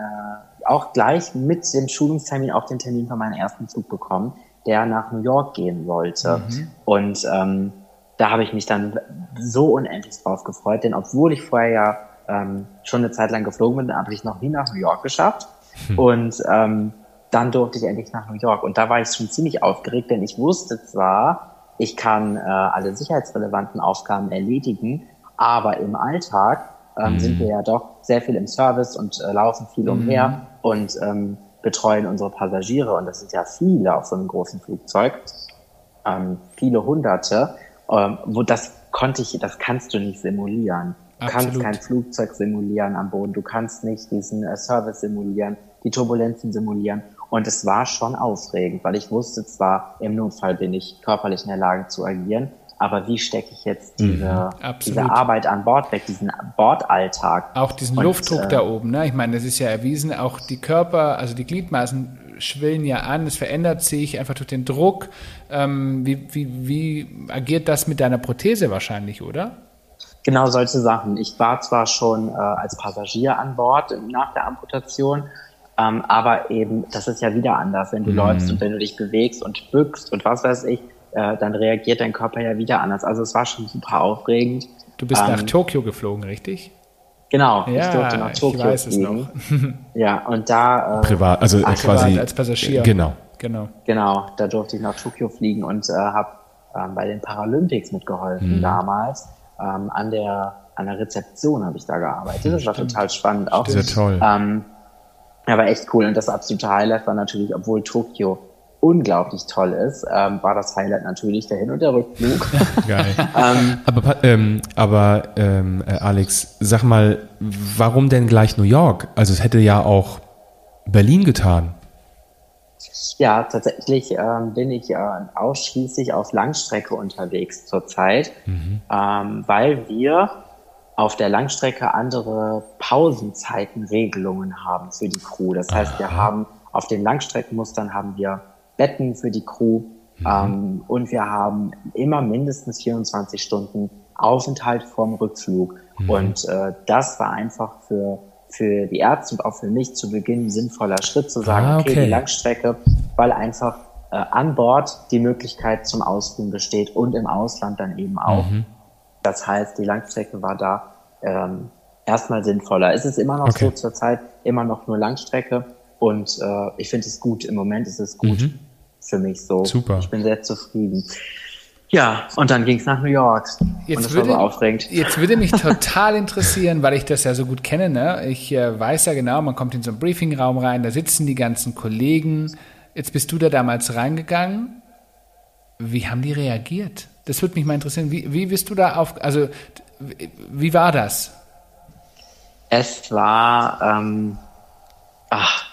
auch gleich mit dem Schulungstermin auch den Termin für meinen ersten Zug bekommen, der nach New York gehen sollte. Und ähm, da habe ich mich dann so unendlich drauf gefreut, denn obwohl ich vorher ja ähm, schon eine Zeit lang geflogen bin, habe ich noch nie nach New York geschafft. Und ähm, dann durfte ich endlich nach New York. Und da war ich schon ziemlich aufgeregt, denn ich wusste zwar, ich kann äh, alle sicherheitsrelevanten Aufgaben erledigen, aber im Alltag ähm, sind wir ja doch sehr viel im Service und äh, laufen viel umher und ähm, betreuen unsere Passagiere. Und das sind ja viele auf so einem großen Flugzeug, ähm, viele Hunderte. Ähm, wo das konnte ich, das kannst du nicht simulieren. Du kannst Absolut. kein Flugzeug simulieren am Boden, du kannst nicht diesen äh, Service simulieren, die Turbulenzen simulieren. Und es war schon aufregend, weil ich wusste zwar, im Notfall bin ich körperlich in der Lage zu agieren, aber wie stecke ich jetzt diese, Absolut. diese Arbeit an Bord weg, diesen Bordalltag? Auch diesen Und, Luftdruck äh, da oben, ne? Ich meine, das ist ja erwiesen, auch die Körper, also die Gliedmaßen schwillen ja an, es verändert sich einfach durch den Druck. Ähm, wie, wie, wie agiert das mit deiner Prothese wahrscheinlich, oder? Genau solche Sachen. Ich war zwar schon äh, als Passagier an Bord nach der Amputation, ähm, aber eben, das ist ja wieder anders, wenn du läufst und wenn du dich bewegst und bückst und was weiß ich, äh, dann reagiert dein Körper ja wieder anders. Also es war schon super aufregend. Du bist Ähm, nach Tokio geflogen, richtig? Genau, ich Ja, durfte nach ich Tokio weiß es fliegen. *laughs* Ja, und da äh, Privat, also äh, Ach, quasi. Privat als Passagier. Genau. Genau. Genau, da durfte ich nach Tokio fliegen und äh, habe ähm, bei den Paralympics mitgeholfen Mhm. damals. Ähm, an der an der Rezeption habe ich da gearbeitet. Das war total spannend auch. Sehr toll. Ähm, aber echt cool. Und das absolute Highlight war natürlich, obwohl Tokio unglaublich toll ist, ähm, war das Highlight natürlich der Hin- und der Rückflug. *laughs* Geil. *laughs* aber pa- ähm, aber ähm, äh, Alex, sag mal, warum denn gleich New York? Also es hätte ja auch Berlin getan. Ja, tatsächlich ähm, bin ich äh, ausschließlich auf Langstrecke unterwegs zurzeit, ähm, weil wir auf der Langstrecke andere Pausenzeitenregelungen haben für die Crew. Das heißt, wir haben auf den Langstreckenmustern haben wir Betten für die Crew ähm, und wir haben immer mindestens 24 Stunden Aufenthalt vorm Rückflug. Und äh, das war einfach für für die Ärzte und auch für mich zu Beginn ein sinnvoller Schritt zu sagen, Ah, okay, okay. die Langstrecke, weil einfach äh, an Bord die Möglichkeit zum Ausruhen besteht und im Ausland dann eben auch. Mhm. Das heißt, die Langstrecke war da ähm, erstmal sinnvoller. Es ist immer noch Okay. so zurzeit, immer noch nur Langstrecke und äh, ich finde es gut. Im Moment ist es gut für mich so. Super. Ich bin sehr zufrieden. Ja, und dann ging es nach New York. und Jetzt das war würde, so aufregend. jetzt würde mich total interessieren, weil ich das ja so gut kenne. Ne? Ich äh, weiß ja genau, man kommt in so einen Briefingraum rein, da sitzen die ganzen Kollegen. Jetzt bist du da damals reingegangen. Wie haben die reagiert? Das würde mich mal interessieren. Wie, wie bist du da auf, also wie, wie war das? Es war, ähm, ach,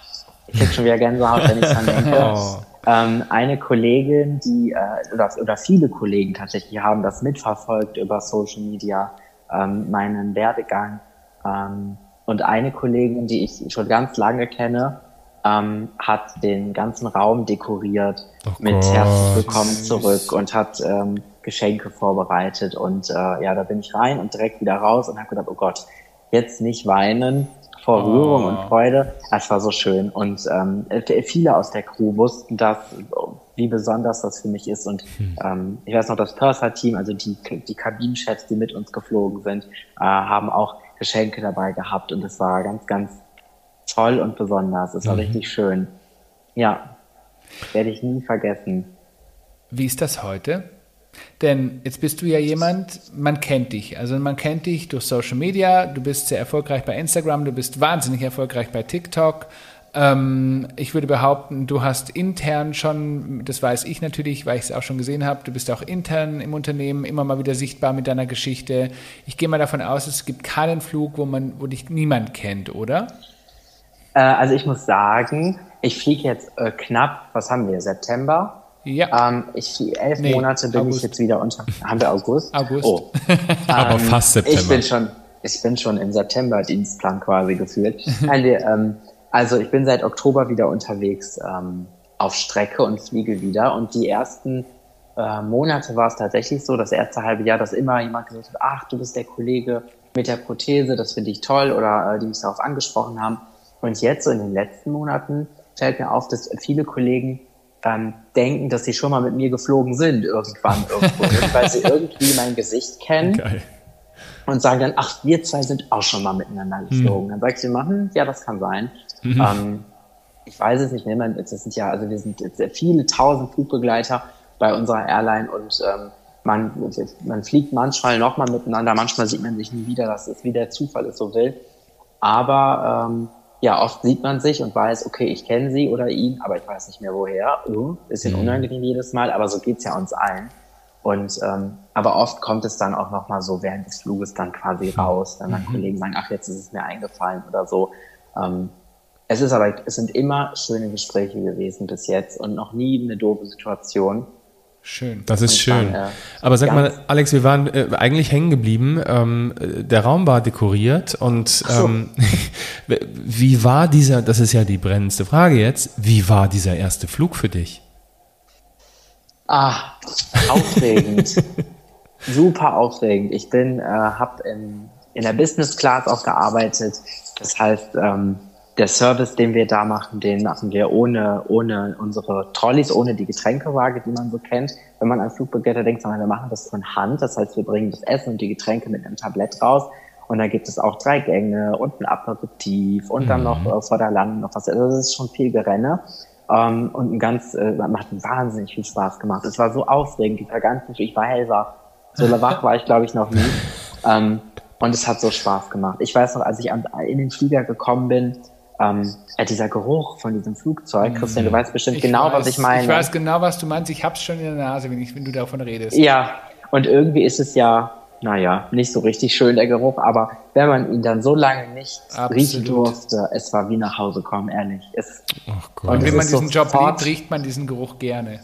ich krieg schon wieder Gänsehaut, wenn ich dran denke. *laughs* Oh. Ähm, eine Kollegin, die, äh, oder, oder viele Kollegen tatsächlich haben das mitverfolgt über Social Media, ähm, meinen Werdegang. Ähm, und eine Kollegin, die ich schon ganz lange kenne, ähm, hat den ganzen Raum dekoriert Oh mit Gott. Herzlich Willkommen zurück und hat ähm, Geschenke vorbereitet. Und äh, ja, da bin ich rein und direkt wieder raus und habe gedacht, oh Gott, jetzt nicht weinen vor Rührung und Freude. Es war so schön. Und ähm, viele aus der Crew wussten das, wie besonders das für mich ist. Und hm. ähm, ich weiß noch, das Purser-Team, also die, die Kabinenchefs, die mit uns geflogen sind, äh, haben auch Geschenke dabei gehabt und es war ganz, ganz toll und besonders. Es war mhm. richtig schön. Ja, werde ich nie vergessen. Wie ist das heute? Denn jetzt bist du ja jemand, man kennt dich. Also man kennt dich durch Social Media, du bist sehr erfolgreich bei Instagram, du bist wahnsinnig erfolgreich bei TikTok. Ähm, ich würde behaupten, du hast intern schon, das weiß ich natürlich, weil ich es auch schon gesehen habe, du bist auch intern im Unternehmen immer mal wieder sichtbar mit deiner Geschichte. Ich gehe mal davon aus, es gibt keinen Flug, wo man, wo dich niemand kennt, oder? Äh, also ich muss sagen, ich fliege jetzt äh, knapp, was haben wir, September? Ja. Ähm, ich, elf nee, Monate bin August. ich jetzt wieder unter. Haben wir August? August. Oh. *laughs* Aber ähm, fast September. Ich bin schon, ich bin schon im September-Dienstplan quasi gefühlt. also, ähm, also ich bin seit Oktober wieder unterwegs ähm, auf Strecke und fliege wieder. Und die ersten äh, Monate war es tatsächlich so, das erste halbe Jahr, dass immer jemand gesagt hat, ach, du bist der Kollege mit der Prothese, das finde ich toll, oder äh, die mich darauf angesprochen haben. Und jetzt so in den letzten Monaten fällt mir auf, dass viele Kollegen ähm, denken, dass sie schon mal mit mir geflogen sind irgendwann irgendwo, *laughs* weil sie irgendwie mein Gesicht kennen. Geil. Und sagen dann, ach, wir zwei sind auch schon mal miteinander hm. geflogen. Mhm. Dann sag ich sie mal, hm, ja, das kann sein. Mhm. Ähm, ich weiß es nicht mehr, ne, das sind ja, also wir sind viele tausend Flugbegleiter bei unserer Airline und ähm, man, man fliegt manchmal nochmal miteinander, manchmal sieht man sich nie wieder, das ist wie der Zufall ist so will. Aber ähm, ja, oft sieht man sich und weiß, okay, ich kenne sie oder ihn, aber ich weiß nicht mehr woher. Uh, bisschen mhm. unangenehm jedes Mal, aber so geht's ja uns allen. Und ähm, aber oft kommt es dann auch nochmal so während des Fluges dann quasi raus, dann mhm. Kollegen sagen, ach, jetzt ist es mir eingefallen oder so. Ähm, es ist aber, es sind immer schöne Gespräche gewesen bis jetzt und noch nie eine doofe Situation. Schön. Das ist schön. Dann, äh, Aber sag mal, Alex, wir waren äh, eigentlich hängen geblieben. Ähm, der Raum war dekoriert und so. ähm, *laughs* wie war dieser, das ist ja die brennendste Frage jetzt, wie war dieser erste Flug für dich? Ah, aufregend. *laughs* Super aufregend. Ich bin, äh, habe in, in der Business Class auch gearbeitet. Das heißt, ähm, der Service, den wir da machen, den machen wir ohne, ohne unsere Trolleys, ohne die Getränkewaage, die man so kennt. Wenn man an Flugbegleiter denkt, sondern wir machen das von Hand. Das heißt, wir bringen das Essen und die Getränke mit einem Tablett raus. Und dann gibt es auch drei Gänge und ein Aperitif und dann noch äh, vor der Landung noch was. Also das ist schon viel Gerenne. Ähm, und ein ganz, äh, macht wahnsinnig viel Spaß gemacht. Es war so aufregend, ich war ganz, ich war hellwach. So *laughs* wach war ich, glaube ich, noch nie. Ähm, und es hat so Spaß gemacht. Ich weiß noch, als ich in den Flieger gekommen bin, ähm, äh, dieser Geruch von diesem Flugzeug. Mhm. Christian, du weißt bestimmt ich genau, weiß, was ich meine. Ich weiß genau, was du meinst. Ich hab's schon in der Nase, wenn, ich, wenn du davon redest. Ja, und irgendwie ist es ja, naja, nicht so richtig schön, der Geruch, aber wenn man ihn dann so lange nicht Absolut. riechen durfte, es war wie nach Hause kommen, ehrlich. Es, und wenn man diesen Job liebt, riecht man diesen Geruch gerne.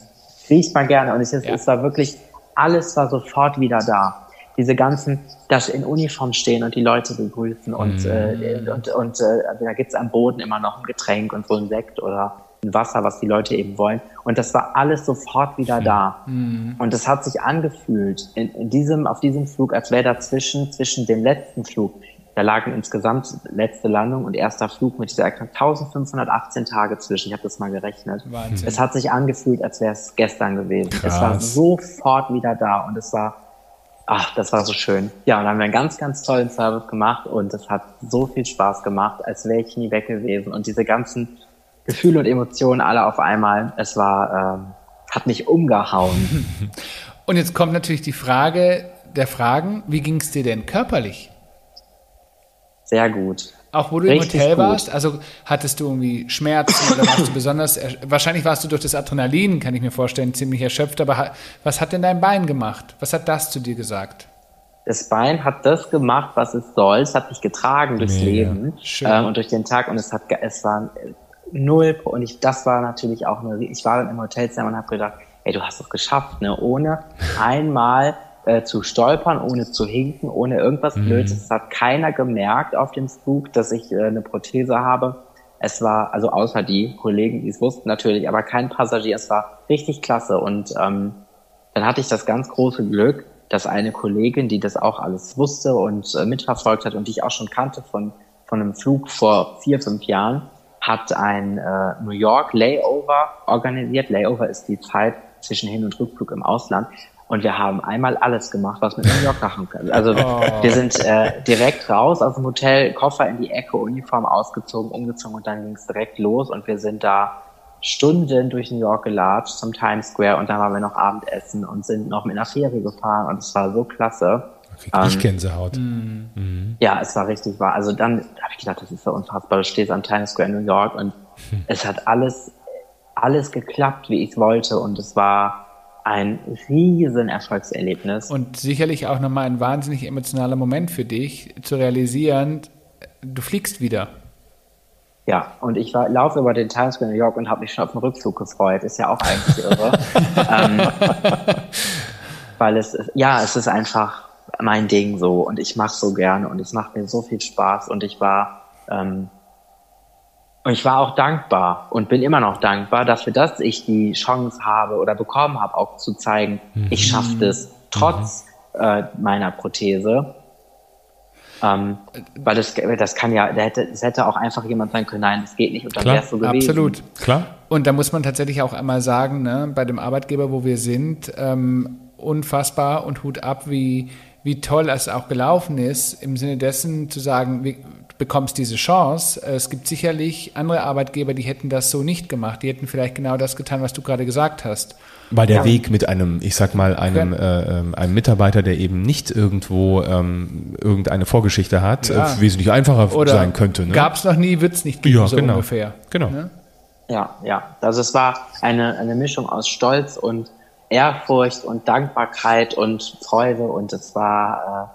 Riecht man gerne und es, ist, ja. es war wirklich, alles war sofort wieder da diese ganzen, das in Uniform stehen und die Leute begrüßen und, mhm. äh, und, und äh, da gibt's am Boden immer noch ein Getränk und so ein Sekt oder ein Wasser, was die Leute eben wollen. Und das war alles sofort wieder da. Mhm. Und das hat sich angefühlt in, in diesem, auf diesem Flug, als wäre dazwischen, zwischen dem letzten Flug, da lagen insgesamt letzte Landung und erster Flug mit dieser 1518 Tage zwischen. Ich habe das mal gerechnet. Wahnsinn. Es hat sich angefühlt, als wäre es gestern gewesen. Krass. Es war sofort wieder da und es war Ach, das war so schön. Ja, und dann haben wir einen ganz, ganz tollen Service gemacht und es hat so viel Spaß gemacht, als wäre ich nie weg gewesen. Und diese ganzen Gefühle und Emotionen alle auf einmal, es war, ähm, hat mich umgehauen. *laughs* Und jetzt kommt natürlich die Frage der Fragen, wie ging es dir denn körperlich? Sehr gut. Auch wo du Richtig im Hotel gut. warst, also hattest du irgendwie Schmerzen oder warst du besonders, wahrscheinlich warst du durch das Adrenalin, kann ich mir vorstellen, ziemlich erschöpft, aber was hat denn dein Bein gemacht? Was hat das zu dir gesagt? Das Bein hat das gemacht, was es soll. Es hat mich getragen durchs Mega. Leben ähm, und durch den Tag und es hat, es war null und ich, das war natürlich auch eine, ich war dann im Hotelzimmer und habe gedacht, ey, du hast es geschafft, ne, ohne einmal äh, zu stolpern, ohne zu hinken, ohne irgendwas mhm. Blödes. Es hat keiner gemerkt auf dem Flug, dass ich äh, eine Prothese habe. Es war, also außer die Kollegen, die es wussten natürlich, aber kein Passagier. Es war richtig klasse. Und ähm, dann hatte ich das ganz große Glück, dass eine Kollegin, die das auch alles wusste und äh, mitverfolgt hat und die ich auch schon kannte von, von einem Flug vor vier, fünf Jahren, hat ein äh, New York Layover organisiert. Layover ist die Zeit zwischen Hin- und Rückflug im Ausland. Und wir haben einmal alles gemacht, was mit New York machen können. Also oh. wir sind äh, direkt raus aus dem Hotel, Koffer in die Ecke, Uniform ausgezogen, umgezogen und dann ging es direkt los und wir sind da Stunden durch New York gelatscht zum Times Square und dann waren wir noch Abendessen und sind noch mit einer Fähre gefahren und es war so klasse. Krieg ich ähm, Gänsehaut. Mhm. Ja, es war richtig wahr. Also dann habe ich gedacht, das ist so unfassbar. Du stehst am Times Square in New York und hm. es hat alles, alles geklappt, wie ich es wollte und es war ein riesen Erfolgserlebnis. Und sicherlich auch nochmal ein wahnsinnig emotionaler Moment für dich, zu realisieren, du fliegst wieder. Ja, und ich war, laufe über den Times Square in New York und habe mich schon auf den Rückflug gefreut. Ist ja auch eigentlich irre. *laughs* ähm, weil es, ja, es ist einfach mein Ding so und ich mache so gerne und es macht mir so viel Spaß und ich war ähm, und ich war auch dankbar und bin immer noch dankbar dafür, dass ich die Chance habe oder bekommen habe, auch zu zeigen, mhm. ich schaffe das trotz mhm. äh, meiner Prothese. Ähm, weil das, das kann ja, das hätte, das hätte auch einfach jemand sein können, nein, das geht nicht und dann wärst du gewesen. Absolut, klar. Und da muss man tatsächlich auch einmal sagen, ne, bei dem Arbeitgeber, wo wir sind, ähm, unfassbar und Hut ab, wie, wie toll es auch gelaufen ist, im Sinne dessen zu sagen, wie, bekommst diese Chance. Es gibt sicherlich andere Arbeitgeber, die hätten das so nicht gemacht. Die hätten vielleicht genau das getan, was du gerade gesagt hast. Weil der ja. Weg mit einem, ich sag mal, einem, äh, ähm, einem Mitarbeiter, der eben nicht irgendwo ähm, irgendeine Vorgeschichte hat, ja. äh, wesentlich einfacher Oder sein könnte. Ne? Gab es noch nie, wird es nicht geben, ja, so genau. ungefähr. Genau. Ne? Ja, ja. Also es war eine, eine Mischung aus Stolz und Ehrfurcht und Dankbarkeit und Freude und es war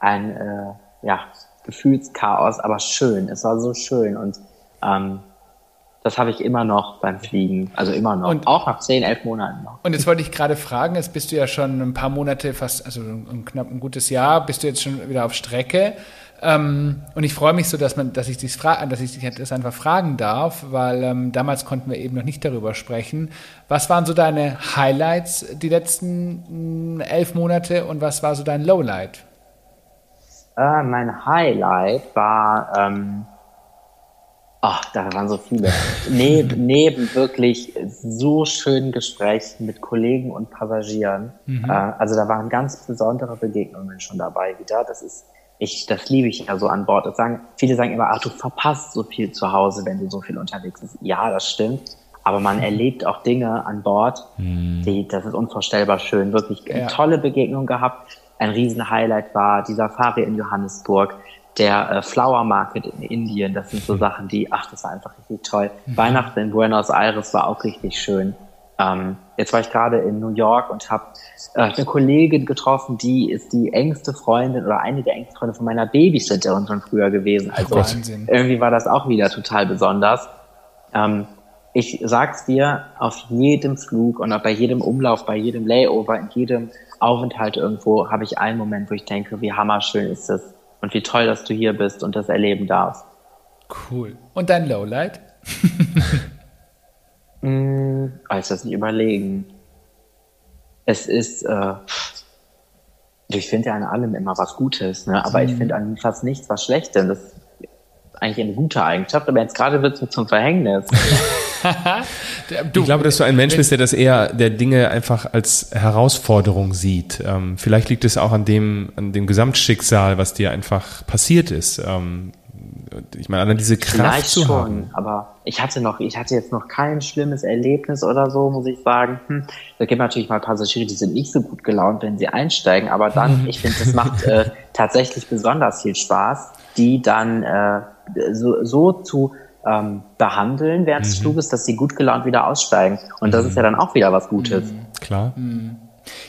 äh, ein, äh, ja, Gefühlschaos, aber schön. Es war so schön und ähm, das habe ich immer noch beim Fliegen, also immer noch, und, auch nach zehn, elf Monaten noch. Und jetzt wollte ich gerade fragen, jetzt bist du ja schon ein paar Monate, fast, also ein, knapp ein gutes Jahr, bist du jetzt schon wieder auf Strecke. Ähm, und ich freue mich so, dass man, dass ich dich dass ich dich das einfach fragen darf, weil ähm, damals konnten wir eben noch nicht darüber sprechen. Was waren so deine Highlights die letzten mm, elf Monate und was war so dein Lowlight? Äh, mein Highlight war, ähm, ach, da waren so viele. neben, *laughs* neben wirklich so schönen Gesprächen mit Kollegen und Passagieren. Mhm. Äh, also da waren ganz besondere Begegnungen schon dabei wieder. Das ist, ich, das liebe ich ja so an Bord. Das sagen, viele sagen immer, ach, du verpasst so viel zu Hause, wenn du so viel unterwegs bist. Ja, das stimmt. Aber man erlebt auch Dinge an Bord, mhm. die, das ist unvorstellbar schön. Wirklich ja. tolle Begegnungen gehabt ein Riesen-Highlight war die Safari in Johannesburg, der äh, Flower Market in Indien. Das sind so mhm. Sachen, die, ach, das war einfach richtig toll. Mhm. Weihnachten in Buenos Aires war auch richtig schön. Ähm, jetzt war ich gerade in New York und habe äh, eine Kollegin getroffen, die ist die engste Freundin oder eine der engsten Freunde von meiner Babysitterin schon früher gewesen. Also Wahnsinn. irgendwie war das auch wieder total besonders. Ähm, ich sag's dir, auf jedem Flug und auch bei jedem Umlauf, bei jedem Layover, in jedem Aufenthalt irgendwo habe ich einen Moment, wo ich denke, wie hammerschön ist es und wie toll, dass du hier bist und das erleben darfst. Cool. Und dein Lowlight? *laughs* mm, ich das nicht überlegen. Es ist, äh, ich finde ja an allem immer was Gutes, ne? aber mhm. ich finde an fast nichts was Schlechtes. Das ist eigentlich eine gute Eigenschaft, aber jetzt gerade wird es mir zum Verhängnis. *laughs* *laughs* ich glaube, dass du ein Mensch bist, der das eher der Dinge einfach als Herausforderung sieht. Ähm, vielleicht liegt es auch an dem, an dem Gesamtschicksal, was dir einfach passiert ist. Ähm, ich meine, an diese Kraft Vielleicht zu schon, haben. aber ich hatte noch, ich hatte jetzt noch kein schlimmes Erlebnis oder so, muss ich sagen. Hm, da gibt natürlich mal Passagiere, die sind nicht so gut gelaunt, wenn sie einsteigen, aber dann, *laughs* ich finde, das macht äh, tatsächlich besonders viel Spaß, die dann äh, so, so zu ähm, behandeln während mhm. des Fluges, dass sie gut gelaunt wieder aussteigen. Und das ist ja dann auch wieder was Gutes. Mhm. Klar. Mhm.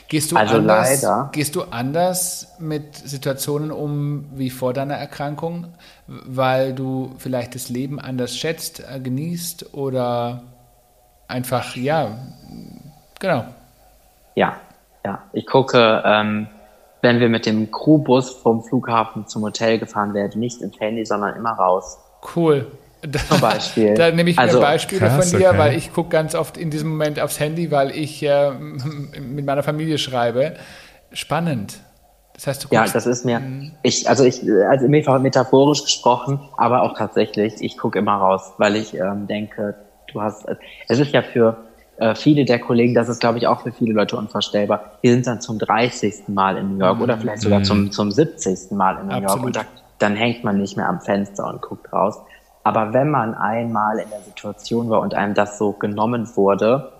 Gehst du, also anders, leider. gehst du anders mit Situationen um wie vor deiner Erkrankung, weil du vielleicht das Leben anders schätzt, äh, genießt oder einfach, ja, genau. Ja, ja. Ich gucke, ähm, wenn wir mit dem Crewbus vom Flughafen zum Hotel gefahren werden, nicht ins Handy, sondern immer raus. Cool. Da, Zum Beispiel. Da nehme ich mir also, Beispiele krass, von dir, okay. weil ich gucke ganz oft in diesem Moment aufs Handy, weil ich äh, *laughs* mit meiner Familie schreibe. Spannend. Das heißt, du guckst, ja, das ist mir, mhm. ich, also ich, also metaphorisch gesprochen, aber auch tatsächlich, ich gucke immer raus, weil ich ähm, denke, du hast, es ist ja für äh, viele der Kollegen, das ist glaube ich auch für viele Leute unvorstellbar, die sind dann zum 30. Mal in New York mhm. oder vielleicht sogar zum, mhm. zum 70. Mal in New Absolut. York und da, dann hängt man nicht mehr am Fenster und guckt raus. Aber wenn man einmal in der Situation war und einem das so genommen wurde,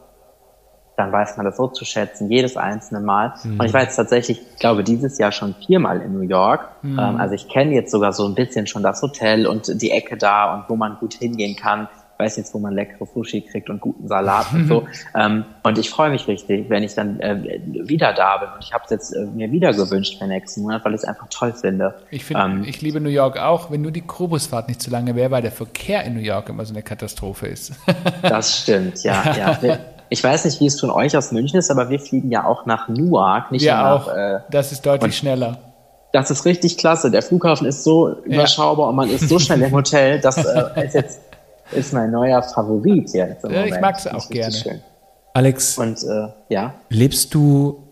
dann weiß man das so zu schätzen, jedes einzelne Mal. Mhm. Und ich war jetzt tatsächlich, ich glaube, dieses Jahr schon viermal in New York. Mhm. Ähm, also ich kenne jetzt sogar so ein bisschen schon das Hotel und die Ecke da und wo man gut hingehen kann. Weiß jetzt, wo man leckere Sushi kriegt und guten Salat und so. *laughs* Ähm, und ich freue mich richtig, wenn ich dann äh, wieder da bin. Und ich habe es jetzt äh, mir wieder gewünscht für nächsten Monat, weil ich es einfach toll finde. Ich finde, ähm, ich liebe New York auch, wenn nur die Krobusfahrt nicht zu lange wäre, weil der Verkehr in New York immer so eine Katastrophe ist. *laughs* das stimmt, ja, ja. Ich weiß nicht, wie es von euch aus München ist, aber wir fliegen ja auch nach Newark, nicht ja, nach. Auch. Äh, das ist deutlich schneller. Das ist richtig klasse. Der Flughafen ist so ja. überschaubar und man ist so schnell im Hotel. Das äh, *laughs* ist jetzt ist mein neuer Favorit jetzt. Ja, ich mag es auch gerne. Schön. Alex, und äh, ja. Lebst du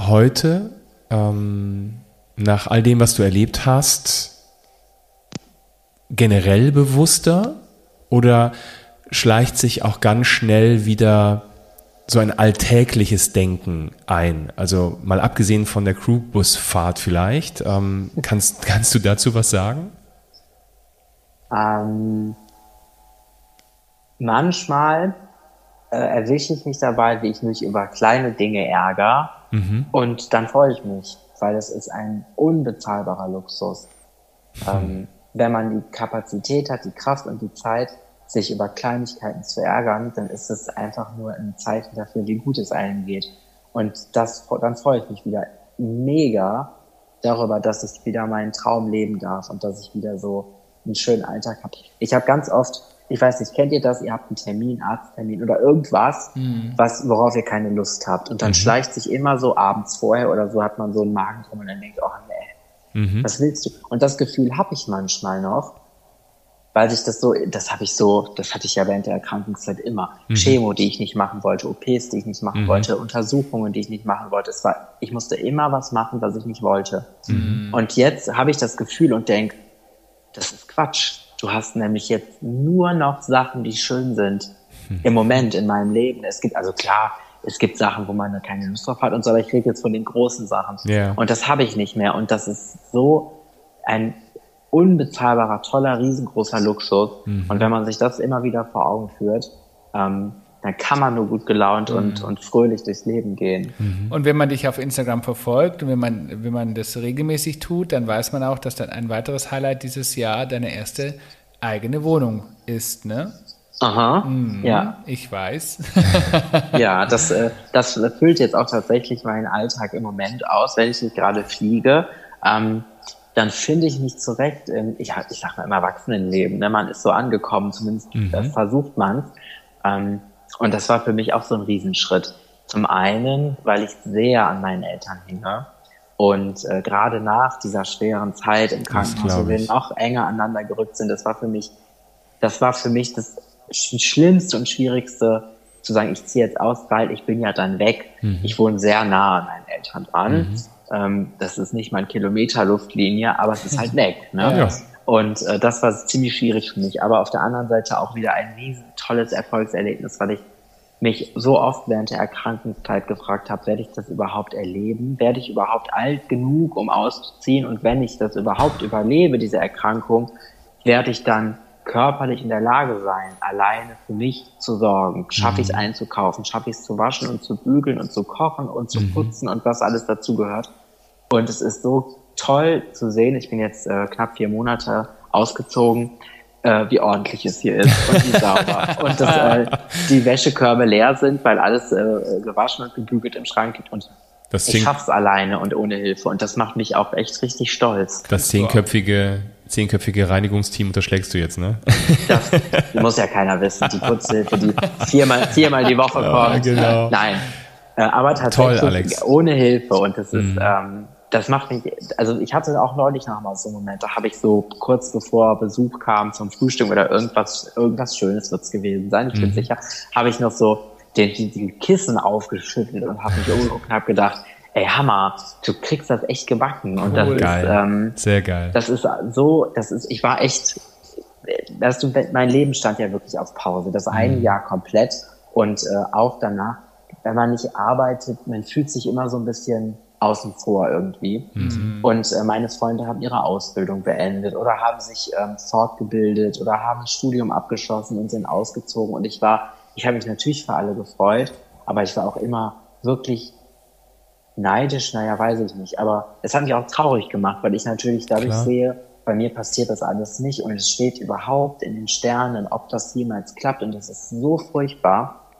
heute ähm, nach all dem, was du erlebt hast, generell bewusster oder schleicht sich auch ganz schnell wieder so ein alltägliches Denken ein. Also mal abgesehen von der Crewbusfahrt vielleicht. Ähm, kannst, kannst du dazu was sagen? Ähm, manchmal äh, erwische ich mich dabei, wie ich mich über kleine Dinge ärgere. Mhm. Und dann freue ich mich, weil es ist ein unbezahlbarer Luxus. Mhm. Ähm, wenn man die Kapazität hat, die Kraft und die Zeit, sich über Kleinigkeiten zu ärgern, dann ist es einfach nur ein Zeichen dafür, wie gut es einem geht. Und das, dann freue ich mich wieder mega darüber, dass ich wieder meinen Traum leben darf und dass ich wieder so einen schönen Alltag habe. Ich habe ganz oft, ich weiß nicht, kennt ihr das? Ihr habt einen Termin, Arzttermin oder irgendwas, mhm. was, worauf ihr keine Lust habt. Und dann mhm. schleicht sich immer so abends vorher oder so hat man so einen Magen drum und dann denkt, oh nee, mhm. was willst du? Und das Gefühl habe ich manchmal noch weil sich das so, das habe ich so, das hatte ich ja während der Erkrankungszeit immer. Mhm. Chemo, die ich nicht machen wollte, OPs, die ich nicht machen mhm. wollte, Untersuchungen, die ich nicht machen wollte. Es war, ich musste immer was machen, was ich nicht wollte. Mhm. Und jetzt habe ich das Gefühl und denke, das ist Quatsch. Du hast nämlich jetzt nur noch Sachen, die schön sind mhm. im Moment in meinem Leben. Es gibt, also klar, es gibt Sachen, wo man keine Lust drauf hat und so, aber ich rede jetzt von den großen Sachen. Yeah. Und das habe ich nicht mehr. Und das ist so ein unbezahlbarer, toller, riesengroßer Luxus. Mhm. Und wenn man sich das immer wieder vor Augen führt, ähm, dann kann man nur gut gelaunt mhm. und, und fröhlich durchs Leben gehen. Mhm. Und wenn man dich auf Instagram verfolgt und wenn man, wenn man das regelmäßig tut, dann weiß man auch, dass dann ein weiteres Highlight dieses Jahr deine erste eigene Wohnung ist, ne? Aha, mhm, ja. Ich weiß. *laughs* ja, das, äh, das füllt jetzt auch tatsächlich meinen Alltag im Moment aus, wenn ich nicht gerade fliege. Ähm, dann finde ich mich zurecht in, ich, ich sag mal im Erwachsenenleben. Ne? Man ist so angekommen, zumindest mhm. Versucht man ähm, Und das war für mich auch so ein Riesenschritt. Zum einen, weil ich sehr an meinen Eltern hinge. Und äh, gerade nach dieser schweren Zeit im Krankenhaus, wo wir noch enger aneinander gerückt sind, das war für mich, das war für mich das Schlimmste und Schwierigste, zu sagen, ich ziehe jetzt aus, weil ich bin ja dann weg. Mhm. Ich wohne sehr nah an meinen Eltern dran. Mhm. Ähm, das ist nicht mein Kilometer Luftlinie, aber es ist halt *laughs* weg. Ne? Ja. Und äh, das war ziemlich schwierig für mich. Aber auf der anderen Seite auch wieder ein riesen tolles Erfolgserlebnis, weil ich mich so oft während der Erkrankungszeit gefragt habe, werde ich das überhaupt erleben? Werde ich überhaupt alt genug, um auszuziehen? Und wenn ich das überhaupt überlebe, diese Erkrankung, werde ich dann körperlich in der Lage sein, alleine für mich zu sorgen? Schaffe ich es mhm. einzukaufen? Schaffe ich es zu waschen und zu bügeln und zu kochen und zu mhm. putzen und was alles dazu gehört? Und es ist so toll zu sehen. Ich bin jetzt äh, knapp vier Monate ausgezogen, äh, wie ordentlich es hier ist und wie sauber. *laughs* und dass äh, die Wäschekörbe leer sind, weil alles äh, gewaschen und gebügelt im Schrank gibt. Und das ich schaff's alleine und ohne Hilfe. Und das macht mich auch echt richtig stolz. Das zehnköpfige zehnköpfige Reinigungsteam unterschlägst du jetzt, ne? Das muss ja keiner wissen. Die Putzhilfe, die viermal, viermal die Woche kommt. Ja, genau. Nein. Äh, aber tatsächlich Toll, ohne Hilfe. Und das ist, mhm. ähm, das macht mich, also ich hatte auch neulich noch mal so einen Moment, da habe ich so kurz bevor Besuch kam zum Frühstück oder irgendwas, irgendwas Schönes wird's gewesen sein, ich bin mhm. sicher, habe ich noch so den, die, die Kissen aufgeschüttelt und habe mich umgeguckt und habe gedacht, ey, Hammer, du kriegst das echt gebacken. Und das geil. ist, ähm, sehr geil. Das ist so, das ist, ich war echt, dass du, mein Leben stand ja wirklich auf Pause. Das eine Mhm. Jahr komplett und äh, auch danach, wenn man nicht arbeitet, man fühlt sich immer so ein bisschen außen vor irgendwie. Mhm. Und äh, meine Freunde haben ihre Ausbildung beendet oder haben sich ähm, fortgebildet oder haben ein Studium abgeschlossen und sind ausgezogen. Und ich war, ich habe mich natürlich für alle gefreut, aber ich war auch immer wirklich neidisch, naja, weiß ich nicht. Aber es hat mich auch traurig gemacht, weil ich natürlich dadurch Klar. sehe, bei mir passiert das alles nicht und es steht überhaupt in den Sternen, ob das jemals klappt. Und das ist so furchtbar,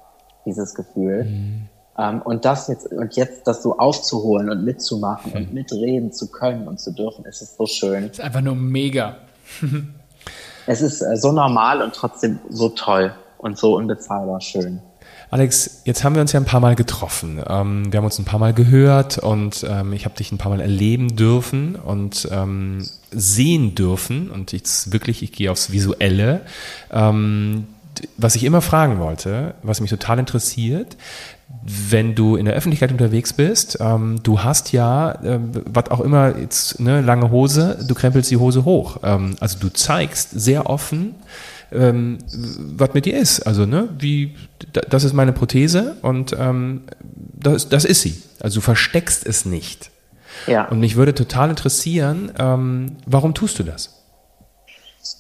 dieses Gefühl. Ähm, und das jetzt, und jetzt das so aufzuholen und mitzumachen und mitreden zu können und zu dürfen, es ist so schön. ist einfach nur mega. *laughs* Es ist äh, so normal und trotzdem so toll und so unbezahlbar schön. Alex, jetzt haben wir uns ja ein paar Mal getroffen. Ähm, wir haben uns ein paar Mal gehört und ähm, ich habe dich ein paar Mal erleben dürfen und ähm, sehen dürfen. Und jetzt wirklich, ich gehe aufs Visuelle. Was ich immer fragen wollte, was mich total interessiert, wenn du in der Öffentlichkeit unterwegs bist, ähm, du hast ja, äh, was auch immer, jetzt ne, lange Hose, du krempelst die Hose hoch. Ähm, also du zeigst sehr offen, ähm, was mit dir ist. Also, ne, wie, da- das ist meine Prothese und ähm, das, das ist sie. Also du versteckst es nicht. Ja. Und mich würde total interessieren, ähm, warum tust du das?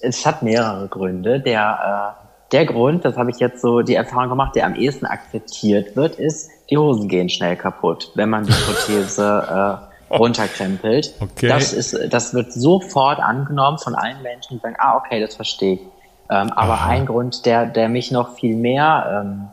Es hat mehrere Gründe. Der, äh, der Grund, das habe ich jetzt so die Erfahrung gemacht, der am ehesten akzeptiert wird, ist, die Hosen gehen schnell kaputt, wenn man die Prothese *laughs* äh, runterkrempelt. Okay. Das, ist, das wird sofort angenommen von allen Menschen, die sagen, ah, okay, das verstehe ich. Ähm, aber Aha. ein Grund, der, der mich noch viel mehr, ähm,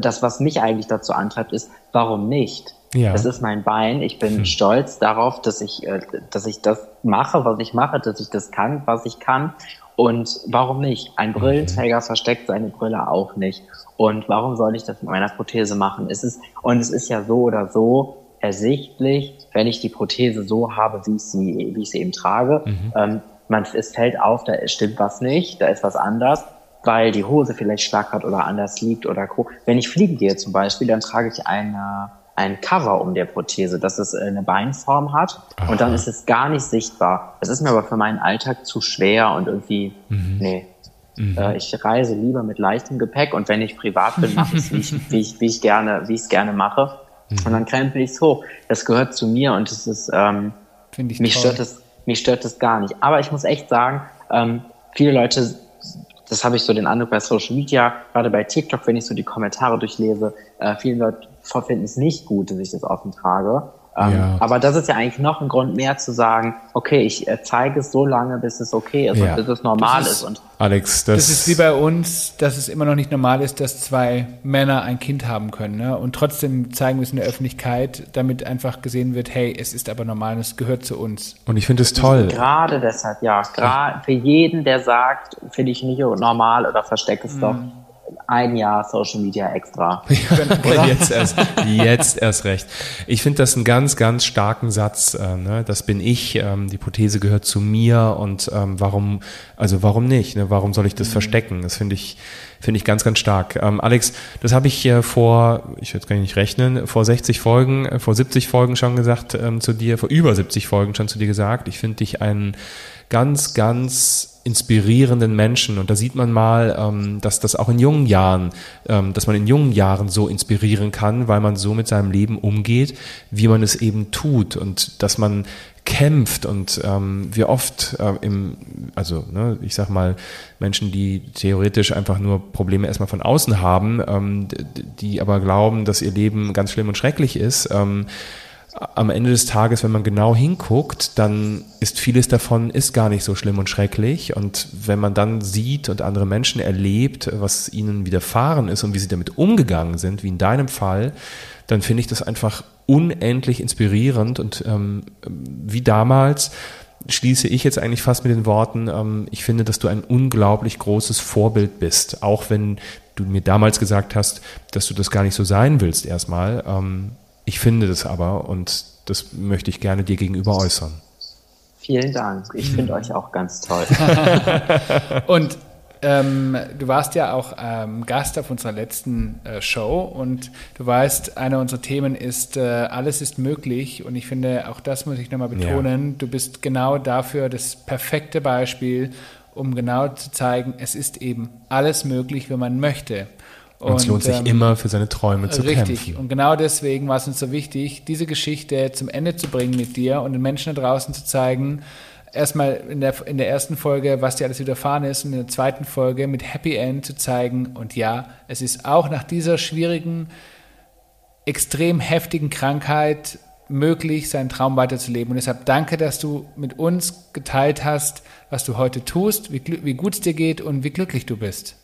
das, was mich eigentlich dazu antreibt, ist, warum nicht? Ja. Das ist mein Bein. Ich bin stolz darauf, dass ich, äh, dass ich das mache, was ich mache, dass ich das kann, was ich kann. Und warum nicht? Ein Brillenträger versteckt seine Brille auch nicht. Und warum soll ich das mit meiner Prothese machen? Es ist, und es ist ja so oder so ersichtlich, wenn ich die Prothese so habe, wie ich sie, wie ich sie eben trage. Ähm, man, es fällt auf, da stimmt was nicht, da ist was anders, weil die Hose vielleicht schlackert oder anders liegt oder co. Wenn ich fliegen gehe zum Beispiel, dann trage ich eine, ein Cover um der Prothese, dass es äh, eine Beinform hat und dann ist es gar nicht sichtbar. Das ist mir aber für meinen Alltag zu schwer und irgendwie, nee. Äh, ich reise lieber mit leichtem Gepäck und wenn ich privat bin, mache ich es, wie ich, wie ich, wie ich gerne, wie ich es gerne mache. Und dann krempel ich es hoch. Das gehört zu mir und es ist, ähm, Finde ich mich toll. stört es, mich stört es gar nicht. Aber ich muss echt sagen, ähm, viele Leute, das habe ich so den Eindruck bei Social Media, gerade bei TikTok, wenn ich so die Kommentare durchlese, äh, viele Leute finden es nicht gut, dass ich das offen trage. Ähm, Ja. Aber das ist ja eigentlich noch ein Grund mehr zu sagen, okay, ich äh, zeige es so lange, bis es okay ist Ja. und bis es normal Das ist. ist- Und Alex, das, Das ist wie bei uns, dass es immer noch nicht normal ist, dass zwei Männer ein Kind haben können. Ne? Und trotzdem zeigen wir es in der Öffentlichkeit, damit einfach gesehen wird, hey, es ist aber normal, es gehört zu uns. und ich finde es toll. gerade deshalb, ja, gerade für jeden, der sagt, finde ich nicht normal oder verstecke Mhm. es doch, ein Jahr Social Media extra. *laughs* jetzt, erst, jetzt erst recht. Ich finde das einen ganz, ganz starken Satz. Äh, ne? Das bin ich, ähm, die Prothese gehört zu mir und ähm, warum, also warum nicht? Ne? Warum soll ich das verstecken? Das finde ich, finde ich ganz, ganz stark. Ähm, Alex, das habe ich äh, vor, ich jetzt ich nicht rechnen, vor 60 Folgen, äh, vor 70 Folgen schon gesagt ähm, zu dir, vor über 70 Folgen schon zu dir gesagt. Ich finde dich einen ganz, ganz inspirierenden Menschen. Und da sieht man mal, ähm, dass das auch in jungen Jahren, ähm, dass man in jungen Jahren so inspirieren kann, weil man so mit seinem Leben umgeht, wie man es eben tut und dass man kämpft und ähm, wie oft äh, im, also ne, ich sag mal, Menschen, die theoretisch einfach nur Probleme erstmal von außen haben, ähm, die aber glauben, dass ihr Leben ganz schlimm und schrecklich ist, ähm, am Ende des Tages, wenn man genau hinguckt, dann ist vieles davon ist gar nicht so schlimm und schrecklich. Und wenn man dann sieht und andere Menschen erlebt, was ihnen widerfahren ist und wie sie damit umgegangen sind, wie in deinem Fall, dann finde ich das einfach unendlich inspirierend und ähm, wie damals schließe ich jetzt eigentlich fast mit den Worten, ähm, ich finde, dass du ein unglaublich großes Vorbild bist, auch wenn du mir damals gesagt hast, dass du das gar nicht so sein willst erstmal. Ähm, ich finde das aber und das möchte ich gerne dir gegenüber äußern. Vielen Dank. Ich finde *laughs* euch auch ganz toll. *laughs* Und ähm, du warst ja auch ähm, Gast auf unserer letzten äh, Show und du weißt, einer unserer Themen ist, äh, alles ist möglich und ich finde, auch das muss ich nochmal betonen, ja. du bist genau dafür das perfekte Beispiel, um genau zu zeigen, es ist eben alles möglich, wenn man möchte. Und, es lohnt sich ähm, immer für seine Träume zu richtig. kämpfen. Richtig. Und genau deswegen war es uns so wichtig, diese Geschichte zum Ende zu bringen mit dir und den Menschen da draußen zu zeigen, erstmal in der, in der ersten Folge, was dir alles widerfahren ist, und in der zweiten Folge mit Happy End zu zeigen. Und ja, es ist auch nach dieser schwierigen, extrem heftigen Krankheit möglich, seinen Traum weiterzuleben. Und deshalb danke, dass du mit uns geteilt hast, was du heute tust, wie, wie gut es dir geht und wie glücklich du bist.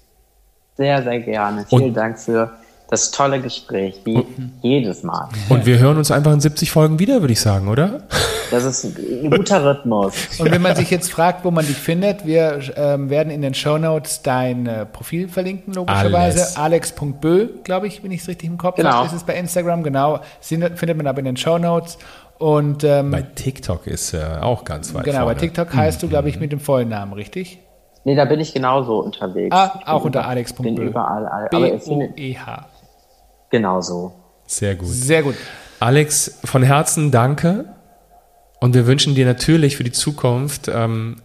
Sehr, sehr gerne. Vielen und Dank für das tolle Gespräch, wie jedes Mal. Und wir hören uns einfach in 70 Folgen wieder, würde ich sagen, oder? Das ist ein guter Rhythmus. Und wenn man sich jetzt fragt, wo man dich findet, wir ähm, werden in den Show Notes dein äh, Profil verlinken, logischerweise. Alex.bö, glaube ich, wenn ich es richtig im Kopf genau. habe, ist es bei Instagram, genau. Findet man aber in den Show Notes. Und, ähm, bei TikTok ist äh, auch ganz weit Genau, vorne. bei TikTok heißt mhm. du, glaube ich, mit dem vollen Namen, richtig? Nee, da bin ich genauso unterwegs. Ah, auch unter alex.bö. Bin überall. B-O-E-H. Genau so. Sehr gut. Sehr gut. Alex, von Herzen danke. Und wir wünschen dir natürlich für die Zukunft ähm,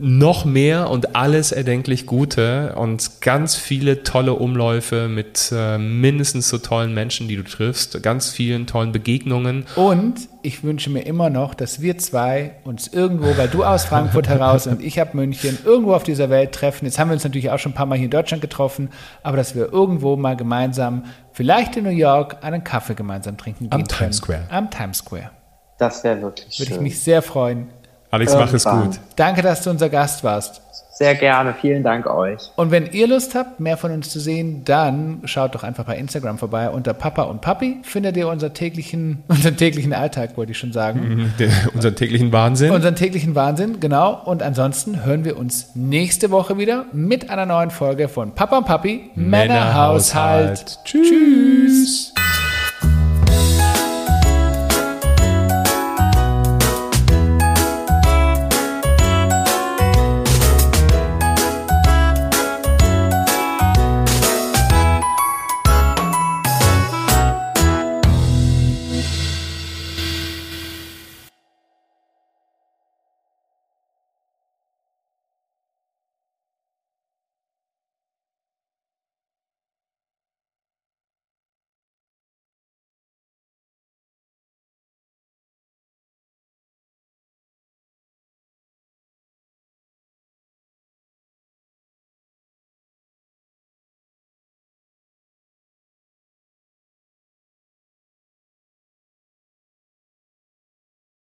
noch mehr und alles erdenklich Gute und ganz viele tolle Umläufe mit äh, mindestens so tollen Menschen, die du triffst, ganz vielen tollen Begegnungen. Und ich wünsche mir immer noch, dass wir zwei uns irgendwo, weil du aus Frankfurt heraus und ich ab München, irgendwo auf dieser Welt treffen. Jetzt haben wir uns natürlich auch schon ein paar Mal hier in Deutschland getroffen, aber dass wir irgendwo mal gemeinsam, vielleicht in New York, einen Kaffee gemeinsam trinken Am Times Square. Am Times Square. Das wäre wirklich Würde schön. Würde ich mich sehr freuen. Alex, mach es gut. Danke, dass du unser Gast warst. Sehr gerne, vielen Dank euch. Und wenn ihr Lust habt, mehr von uns zu sehen, dann schaut doch einfach bei Instagram vorbei. Unter Papa und Papi findet ihr unseren täglichen, *laughs* unseren täglichen Alltag, wollte ich schon sagen. Mhm, der, unseren täglichen Wahnsinn. Unseren täglichen Wahnsinn, genau. Und ansonsten hören wir uns nächste Woche wieder mit einer neuen Folge von Papa und Papi Männerhaushalt. Männerhaushalt. Tschüss. Tschüss.